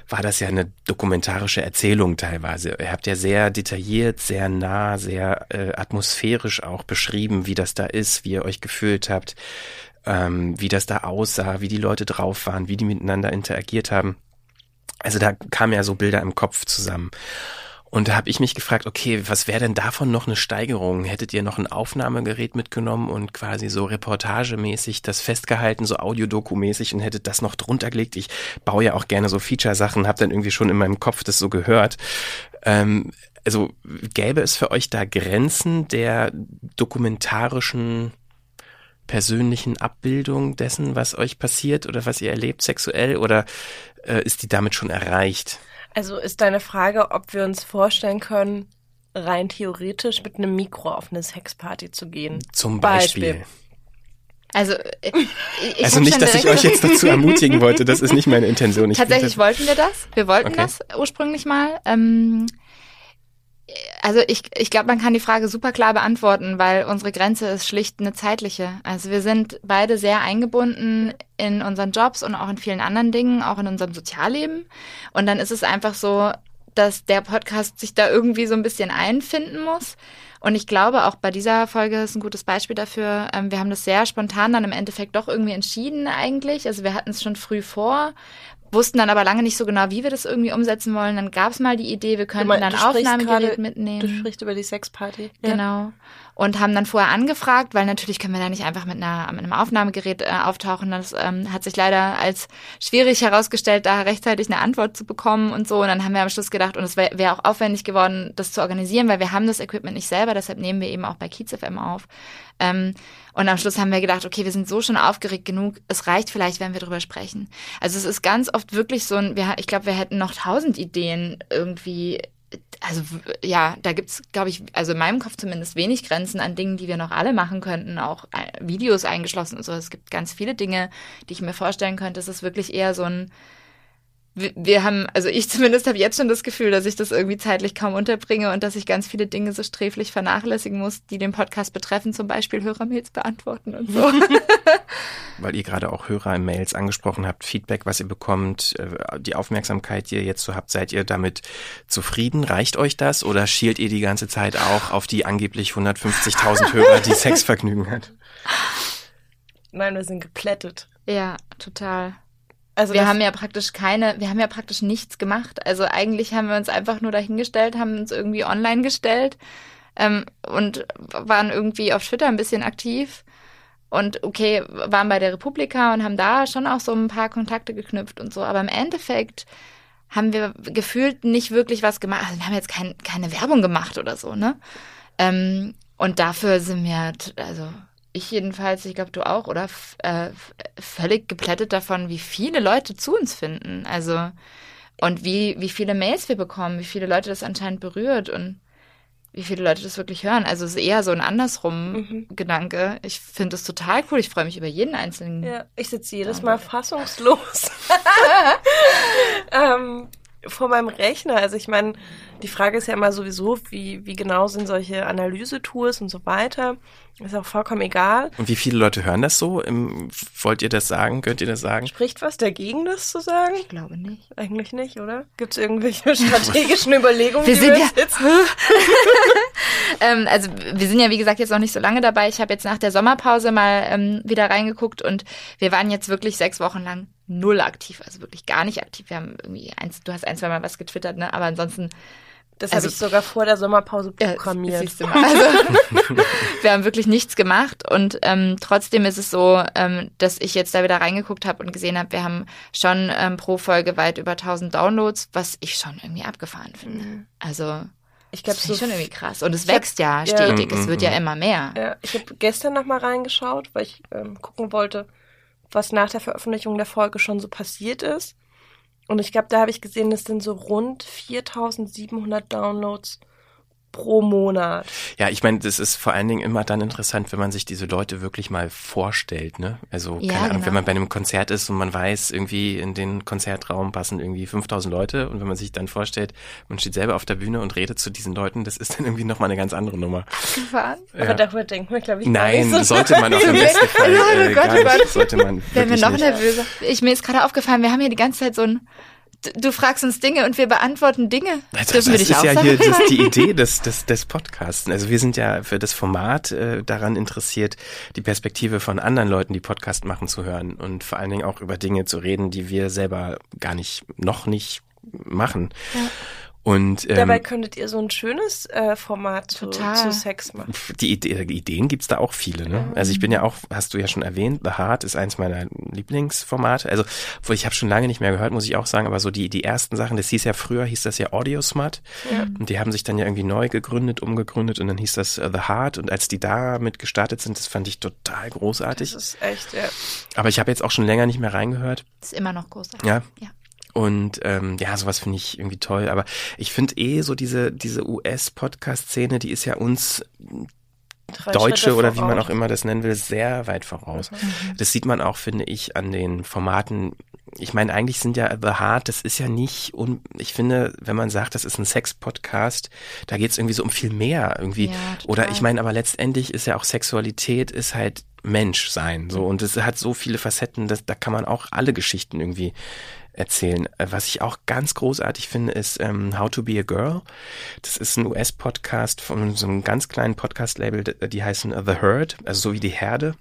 war das ja eine dokumentarische Erzählung teilweise. Ihr habt ja sehr detailliert, sehr nah, sehr äh, atmosphärisch auch beschrieben, wie das da ist, wie ihr euch gefühlt habt, ähm, wie das da aussah, wie die Leute drauf waren, wie die miteinander interagiert haben. Also da kamen ja so Bilder im Kopf zusammen. Und da habe ich mich gefragt, okay, was wäre denn davon noch eine Steigerung? Hättet ihr noch ein Aufnahmegerät mitgenommen und quasi so reportagemäßig das festgehalten, so Audiodoku-mäßig und hättet das noch drunter gelegt? Ich baue ja auch gerne so Feature-Sachen, habe dann irgendwie schon in meinem Kopf das so gehört. Ähm, also gäbe es für euch da Grenzen der dokumentarischen persönlichen Abbildung dessen, was euch passiert oder was ihr erlebt sexuell oder äh, ist die damit schon erreicht? Also ist deine Frage, ob wir uns vorstellen können, rein theoretisch mit einem Mikro auf eine Sexparty zu gehen. Zum Beispiel. Beispiel. Also, äh, ich also nicht, dass ich euch jetzt dazu ermutigen wollte, das ist nicht meine Intention. Ich Tatsächlich wollten wir das. Wir wollten Okay. das ursprünglich mal. Ähm, also ich, ich glaube, man kann die Frage super klar beantworten, weil unsere Grenze ist schlicht eine zeitliche. Also wir sind beide sehr eingebunden in unseren Jobs und auch in vielen anderen Dingen, auch in unserem Sozialleben. Und dann ist es einfach so, dass der Podcast sich da irgendwie so ein bisschen einfinden muss. Und ich glaube, auch bei dieser Folge ist ein gutes Beispiel dafür. Ähm, wir haben das sehr spontan dann im Endeffekt doch irgendwie entschieden eigentlich. Also wir hatten es schon früh vor, wussten dann aber lange nicht so genau, wie wir das irgendwie umsetzen wollen. Dann gab es mal die Idee, wir könnten meinst- dann Aufnahmegerät mitnehmen. Du sprichst über die Sexparty. Ja. Genau. Und haben dann vorher angefragt, weil natürlich können wir da nicht einfach mit, einer, mit einem Aufnahmegerät äh, auftauchen. Das ähm, hat sich leider als schwierig herausgestellt, da rechtzeitig eine Antwort zu bekommen und so. Und dann haben wir am Schluss gedacht, und es wäre wär auch aufwendig geworden, das zu organisieren, weil wir haben das Equipment nicht selber, deshalb nehmen wir eben auch bei Kiez FM auf. Ähm, und am Schluss haben wir gedacht, okay, wir sind so schon aufgeregt genug, es reicht vielleicht, wenn wir drüber sprechen. Also es ist ganz oft wirklich so ein, wir, ich glaube, wir hätten noch tausend Ideen irgendwie also ja, da gibt's, glaube ich, also in meinem Kopf zumindest wenig Grenzen an Dingen, die wir noch alle machen könnten, auch äh, Videos eingeschlossen und so. Es gibt ganz viele Dinge, die ich mir vorstellen könnte. Es ist wirklich eher so ein, wir, wir haben, also ich (laughs) zumindest habe jetzt schon das Gefühl, dass ich das irgendwie zeitlich kaum unterbringe und dass ich ganz viele Dinge so sträflich vernachlässigen muss, die den Podcast betreffen, zum Beispiel Hörermails beantworten und so. (laughs) weil ihr gerade auch Hörer in Mails angesprochen habt, Feedback, was ihr bekommt, äh, die Aufmerksamkeit, die ihr jetzt so habt, seid ihr damit zufrieden? Reicht euch das oder schielt ihr die ganze Zeit auch auf die angeblich 150.000 Hörer, die (laughs) Sexvergnügen hat? Nein, wir sind geplättet. ja, total. Also wir haben ja praktisch keine, wir haben ja praktisch nichts gemacht. Also eigentlich haben wir uns einfach nur dahingestellt, haben uns irgendwie online gestellt ähm, und waren irgendwie auf Twitter ein bisschen aktiv. Und okay, waren bei der Republika und haben da schon auch so ein paar Kontakte geknüpft und so. Aber im Endeffekt haben wir gefühlt nicht wirklich was gemacht. Also wir haben jetzt kein, keine Werbung gemacht oder so, ne? Ähm, und dafür sind wir, t- also ich jedenfalls, ich glaube du auch, oder? Äh, völlig geplättet davon, wie viele Leute zu uns finden. Also und wie, wie viele Mails wir bekommen, wie viele Leute das anscheinend berührt und wie viele Leute das wirklich hören. Also es ist eher so ein andersrum Mhm. Gedanke. Ich finde es total cool. Ich freue mich über jeden einzelnen. Ja, ich sitze jedes Mal fassungslos (laughs) ähm, vor meinem Rechner. Also ich meine, die Frage ist ja immer sowieso, wie, wie genau sind solche Analysetools und so weiter. Ist auch vollkommen egal. Und wie viele Leute hören das so? Im, wollt ihr das sagen? Könnt ihr das sagen? Spricht was dagegen, das zu sagen? Ich glaube nicht. Eigentlich nicht, oder? Gibt es irgendwelche (laughs) strategischen Überlegungen, Wir sind wir ja- (laughs) Ähm, also wir sind ja wie gesagt jetzt noch nicht so lange dabei. Ich habe jetzt nach der Sommerpause mal ähm, wieder reingeguckt und wir waren jetzt wirklich sechs Wochen lang null aktiv, also wirklich gar nicht aktiv. Wir haben irgendwie eins, du hast ein, zwei Mal was getwittert, ne? Aber ansonsten Das Also- habe ich sogar vor der Sommerpause Ja, programmiert. mal. Also, (laughs) wir haben wirklich nichts gemacht und ähm, trotzdem ist es so, ähm, dass ich jetzt da wieder reingeguckt habe und gesehen habe, wir haben schon ähm, pro Folge weit über 1000 Downloads, was ich schon irgendwie abgefahren finde. Also ich glaube, das so ist schon irgendwie krass. Und es Ich hab- wächst ja ja. stetig, Mm, es wird ja mm. immer mehr. Ja, ich habe gestern noch mal reingeschaut, weil ich ähm, gucken wollte, was nach der Veröffentlichung der Folge schon so passiert ist. Und ich glaube, da habe ich gesehen, das sind so rund 4700 Downloads pro Monat. Ja, ich meine, das ist vor allen Dingen immer dann interessant, wenn man sich diese Leute wirklich mal vorstellt, ne? Also, Ja, keine Ahnung, genau. wenn man bei einem Konzert ist und man weiß, irgendwie in den Konzertraum passen irgendwie 5000 Leute und wenn man sich dann vorstellt, man steht selber auf der Bühne und redet zu diesen Leuten, das ist dann irgendwie nochmal eine ganz andere Nummer. Gefahren? Ja. Aber darüber denkt man, glaube ich, Nein, so sollte man auch (laughs) im besten Fall äh, Oh Gott, gar oh nicht, sollte man Werden wir noch nervöser. Ich, mir ist gerade aufgefallen, wir haben hier die ganze Zeit so ein, du, fragst uns Dinge und wir beantworten Dinge. Wir das ist auch ja sagen? hier das ist die (laughs) Idee des, des, des Podcasts. Also wir sind ja für das Format äh, daran interessiert, die Perspektive von anderen Leuten, die Podcast machen, zu hören und vor allen Dingen auch über Dinge zu reden, die wir selber gar nicht, noch nicht machen. Und ähm, Dabei könntet ihr so ein schönes äh, Format zu, Total. zu Sex machen. die, Idee, Ideen gibt's da auch viele. Ne? Also ich bin ja auch, hast du ja schon erwähnt, The Heart ist eins meiner Lieblingsformate. Also wo ich habe schon lange nicht mehr gehört, muss ich auch sagen, aber so die, die ersten Sachen, das hieß ja früher, hieß das ja Audiosmart. Ja. Und die haben sich dann ja irgendwie neu gegründet, umgegründet und dann hieß das äh, The Heart. Und als die da mit gestartet sind, das fand ich total großartig. Das ist echt, ja. Aber ich habe jetzt auch schon länger nicht mehr reingehört. ist immer noch großartig. Ja. Ja. Und ähm, ja, sowas finde ich irgendwie toll. Aber ich finde eh so diese, diese US-Podcast-Szene, die ist ja uns Drei Deutsche Schritte oder wie man auch immer das nennen will, sehr weit voraus. Das sieht man auch, finde ich, an den Formaten. Ich meine, eigentlich sind ja The Heart, das ist ja nicht, un ich finde, wenn man sagt, das ist ein Sex-Podcast, da geht es irgendwie so um viel mehr irgendwie. Ja, oder ich meine, aber letztendlich ist ja auch Sexualität, ist halt Mensch sein. So, und es hat so viele Facetten, dass, da kann man auch alle Geschichten irgendwie erzählen. Äh, Was ich auch ganz großartig finde, ist ähm, How to Be a Girl. Das ist ein US-Podcast von so einem ganz kleinen Podcast-Label, die heißen The Herd, also so wie die Herde.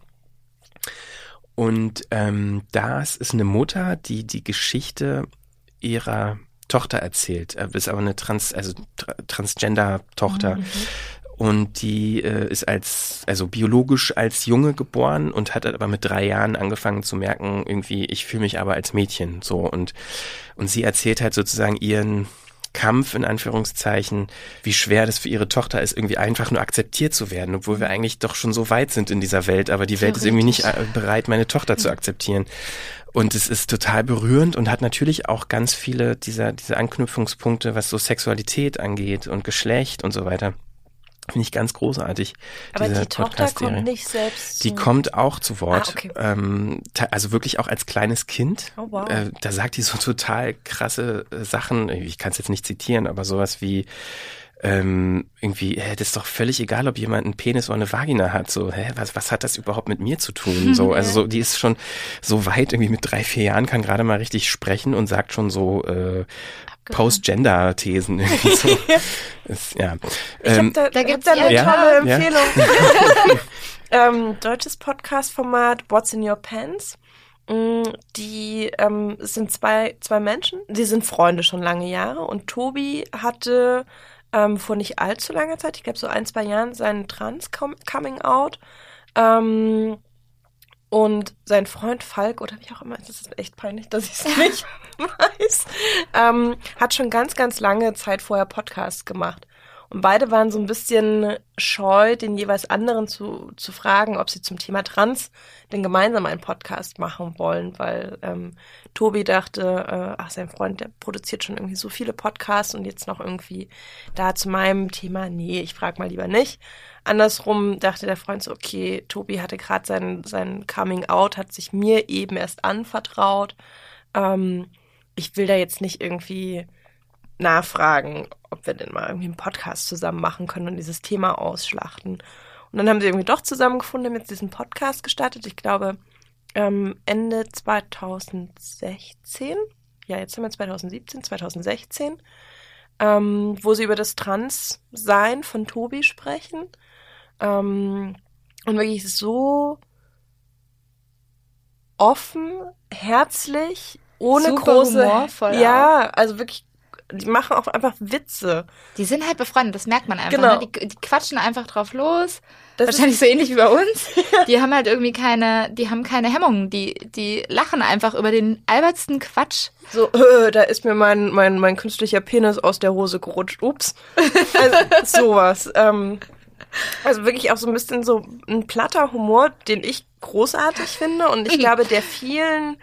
Und ähm, das ist eine Mutter, die die Geschichte ihrer Tochter erzählt. Äh, ist aber eine Trans, also tra Transgender-Tochter. Und die äh, ist als, also biologisch als Junge geboren und hat aber mit drei Jahren angefangen zu merken, irgendwie, ich fühle mich aber als Mädchen. So und, und sie erzählt halt sozusagen ihren Kampf in Anführungszeichen, wie schwer das für ihre Tochter ist, irgendwie einfach nur akzeptiert zu werden, obwohl wir eigentlich doch schon so weit sind in dieser Welt, aber die Welt ist irgendwie nicht äh, bereit, meine Tochter zu akzeptieren. Und es ist total berührend und hat natürlich auch ganz viele dieser, dieser Anknüpfungspunkte, was so Sexualität angeht und Geschlecht und so weiter. Finde ich ganz großartig. Aber diese die Tochter kommt nicht selbst Die kommt auch zu Wort. Ah, okay. ähm, also wirklich auch als kleines Kind. Oh, wow. äh, da sagt die so total krasse äh, Sachen. Ich kann es jetzt nicht zitieren, aber sowas wie ähm, irgendwie, äh, das ist doch völlig egal, ob jemand einen Penis oder eine Vagina hat. So, hä, was, was hat das überhaupt mit mir zu tun? So, (laughs) also so, die ist schon so weit, irgendwie mit drei, vier Jahren, kann gerade mal richtig sprechen und sagt schon so äh, Post-Gender-Thesen. irgendwie so. (laughs) ist, ja. Ich Ähm, hab da, da gibt's da eine ja- tolle Ja. Empfehlung. (laughs) (laughs) ähm, deutsches Podcast-Format What's in Your Pants. Mm, Die ähm, es sind zwei, zwei Menschen, die sind Freunde schon lange Jahre und Tobi hatte ähm, vor nicht allzu langer Zeit, ich glaube so ein, zwei Jahren, seinen Trans-Coming-out. Ähm, und sein Freund Falk, oder wie auch immer, das ist echt peinlich, dass ich es nicht (laughs) weiß, ähm, hat schon ganz, ganz lange Zeit vorher Podcasts gemacht. Und beide waren so ein bisschen scheu, den jeweils anderen zu, zu fragen, ob sie zum Thema Trans denn gemeinsam einen Podcast machen wollen, weil ähm, Tobi dachte, äh, ach, sein Freund, der produziert schon irgendwie so viele Podcasts und jetzt noch irgendwie da zu meinem Thema, nee, ich frag mal lieber nicht. Andersrum dachte der Freund so, okay, Tobi hatte gerade sein, sein Coming Out, hat sich mir eben erst anvertraut. Ähm, ich will da jetzt nicht irgendwie nachfragen, ob wir denn mal irgendwie einen Podcast zusammen machen können und dieses Thema ausschlachten. Und dann haben sie irgendwie doch zusammengefunden, haben jetzt diesen Podcast gestartet. Ich glaube, ähm, Ende 2016. Ja, jetzt haben wir 2017, 2016. Ähm, wo sie über das Transsein von Tobi sprechen. Ähm, und wirklich so offen, herzlich, ohne Super große. humorvoll ja, also wirklich, die machen auch einfach Witze. Die sind halt befreundet, das merkt man einfach. Genau. Ne? Die, die quatschen einfach drauf los. Das Wahrscheinlich so (laughs) ähnlich wie bei uns. Die haben halt irgendwie keine, die haben keine Hemmungen. Die, die lachen einfach über den albertsten Quatsch. So, (laughs) äh, da ist mir mein, mein, mein künstlicher Penis aus der Hose gerutscht. Ups. Also, (laughs) sowas. Ähm, also wirklich auch so ein bisschen so ein platter Humor, den ich großartig finde und ich glaube, der vielen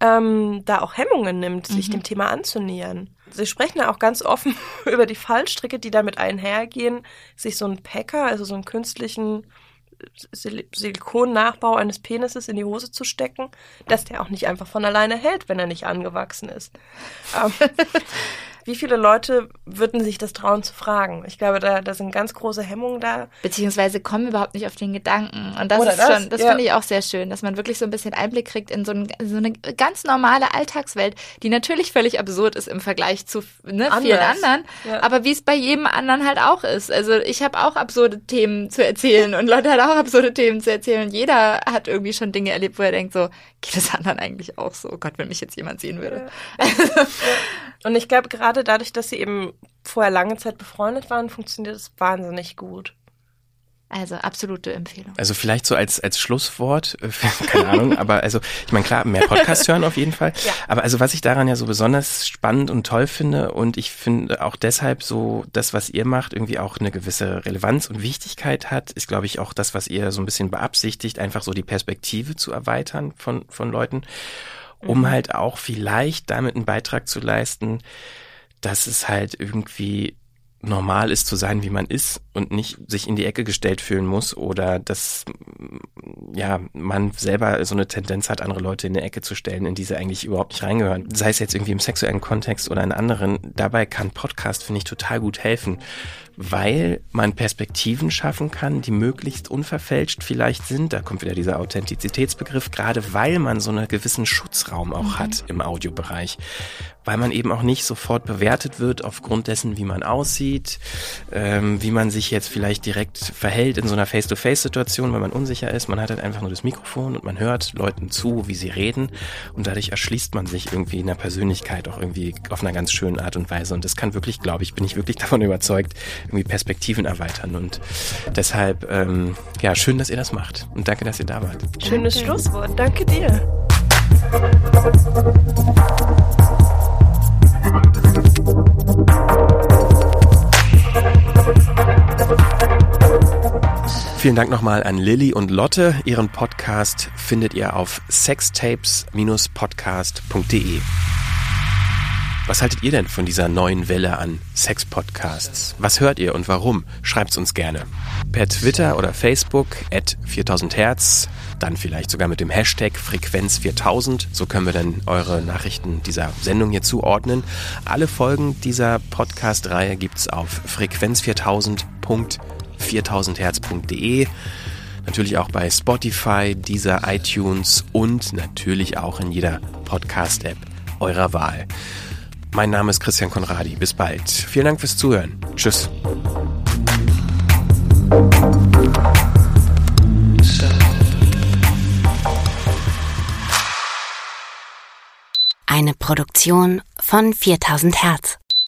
ähm, da auch Hemmungen nimmt, sich dem Thema anzunähern. Sie sprechen ja auch ganz offen (laughs) über die Fallstricke, die damit einhergehen, sich so einen Packer, also so einen künstlichen Sil Silikonnachbau eines Penises in die Hose zu stecken, dass der auch nicht einfach von alleine hält, wenn er nicht angewachsen ist. (laughs) Wie viele Leute würden sich das trauen zu fragen? Ich glaube, da, da sind ganz große Hemmungen da. Beziehungsweise kommen überhaupt nicht auf den Gedanken. Und das Oder ist das, schon, das ja. finde ich auch sehr schön, dass man wirklich so ein bisschen Einblick kriegt in so, ein, so eine ganz normale Alltagswelt, die natürlich völlig absurd ist im Vergleich zu ne, vielen anderen, Ja. aber wie es bei jedem anderen halt auch ist. Also ich habe auch absurde Themen zu erzählen und Leute haben auch absurde Themen zu erzählen und jeder hat irgendwie schon Dinge erlebt, wo er denkt so, geht es anderen eigentlich auch so? Oh Gott, wenn mich jetzt jemand sehen würde. Und ich glaube, gerade dadurch, dass sie eben vorher lange Zeit befreundet waren, funktioniert es wahnsinnig gut. Also absolute Empfehlung. Also vielleicht so als, als Schlusswort, äh, (laughs) keine Ahnung, aber also, ich meine, klar, mehr Podcast hören auf jeden Fall. (laughs) Ja. Aber also was ich daran ja so besonders spannend und toll finde und ich finde auch deshalb so, das, was ihr macht, irgendwie auch eine gewisse Relevanz und Wichtigkeit hat, ist, glaube ich, auch das, was ihr so ein bisschen beabsichtigt, einfach so die Perspektive zu erweitern von, von Leuten, um halt auch vielleicht damit einen Beitrag zu leisten, dass es halt irgendwie normal ist zu sein, wie man ist und nicht sich in die Ecke gestellt fühlen muss oder dass ja man selber so eine Tendenz hat, andere Leute in eine Ecke zu stellen, in die sie eigentlich überhaupt nicht reingehören. Sei es jetzt irgendwie im sexuellen Kontext oder in anderen. Dabei kann Podcast, finde ich, total gut helfen, weil man Perspektiven schaffen kann, die möglichst unverfälscht vielleicht sind. Da kommt wieder dieser Authentizitätsbegriff, gerade weil man so einen gewissen Schutzraum auch hat im Audiobereich. Weil man eben auch nicht sofort bewertet wird aufgrund dessen, wie man aussieht, ähm, wie man sich jetzt vielleicht direkt verhält in so einer Face-to-Face-Situation, weil man unsicher ist. Man hat halt einfach nur das Mikrofon und man hört Leuten zu, wie sie reden und dadurch erschließt man sich irgendwie in der Persönlichkeit auch irgendwie auf einer ganz schönen Art und Weise und das kann wirklich, glaube ich, bin ich wirklich (laughs) davon überzeugt, irgendwie Perspektiven erweitern und deshalb, ähm, ja, schön, dass ihr das macht und danke, dass ihr da wart. Schönes Schlusswort. Danke dir. Vielen Dank nochmal an Lilly und Lotte. Ihren Podcast findet ihr auf sextapes-podcast.de. Was haltet ihr denn von dieser neuen Welle an Sex-Podcasts? Was hört ihr und warum? Schreibt's uns gerne. Per Twitter oder Facebook at 4000 Hertz, dann vielleicht sogar mit dem Hashtag Frequenz 4000. So können wir dann eure Nachrichten dieser Sendung hier zuordnen. Alle Folgen dieser Podcast-Reihe gibt's auf frequenz4000.4000herz.de. Natürlich auch bei Spotify, dieser iTunes und natürlich auch in jeder Podcast-App eurer Wahl. Mein Name ist Christian Konradi. Bis bald. Vielen Dank fürs Zuhören. Tschüss. Eine Produktion von 4000 Hertz.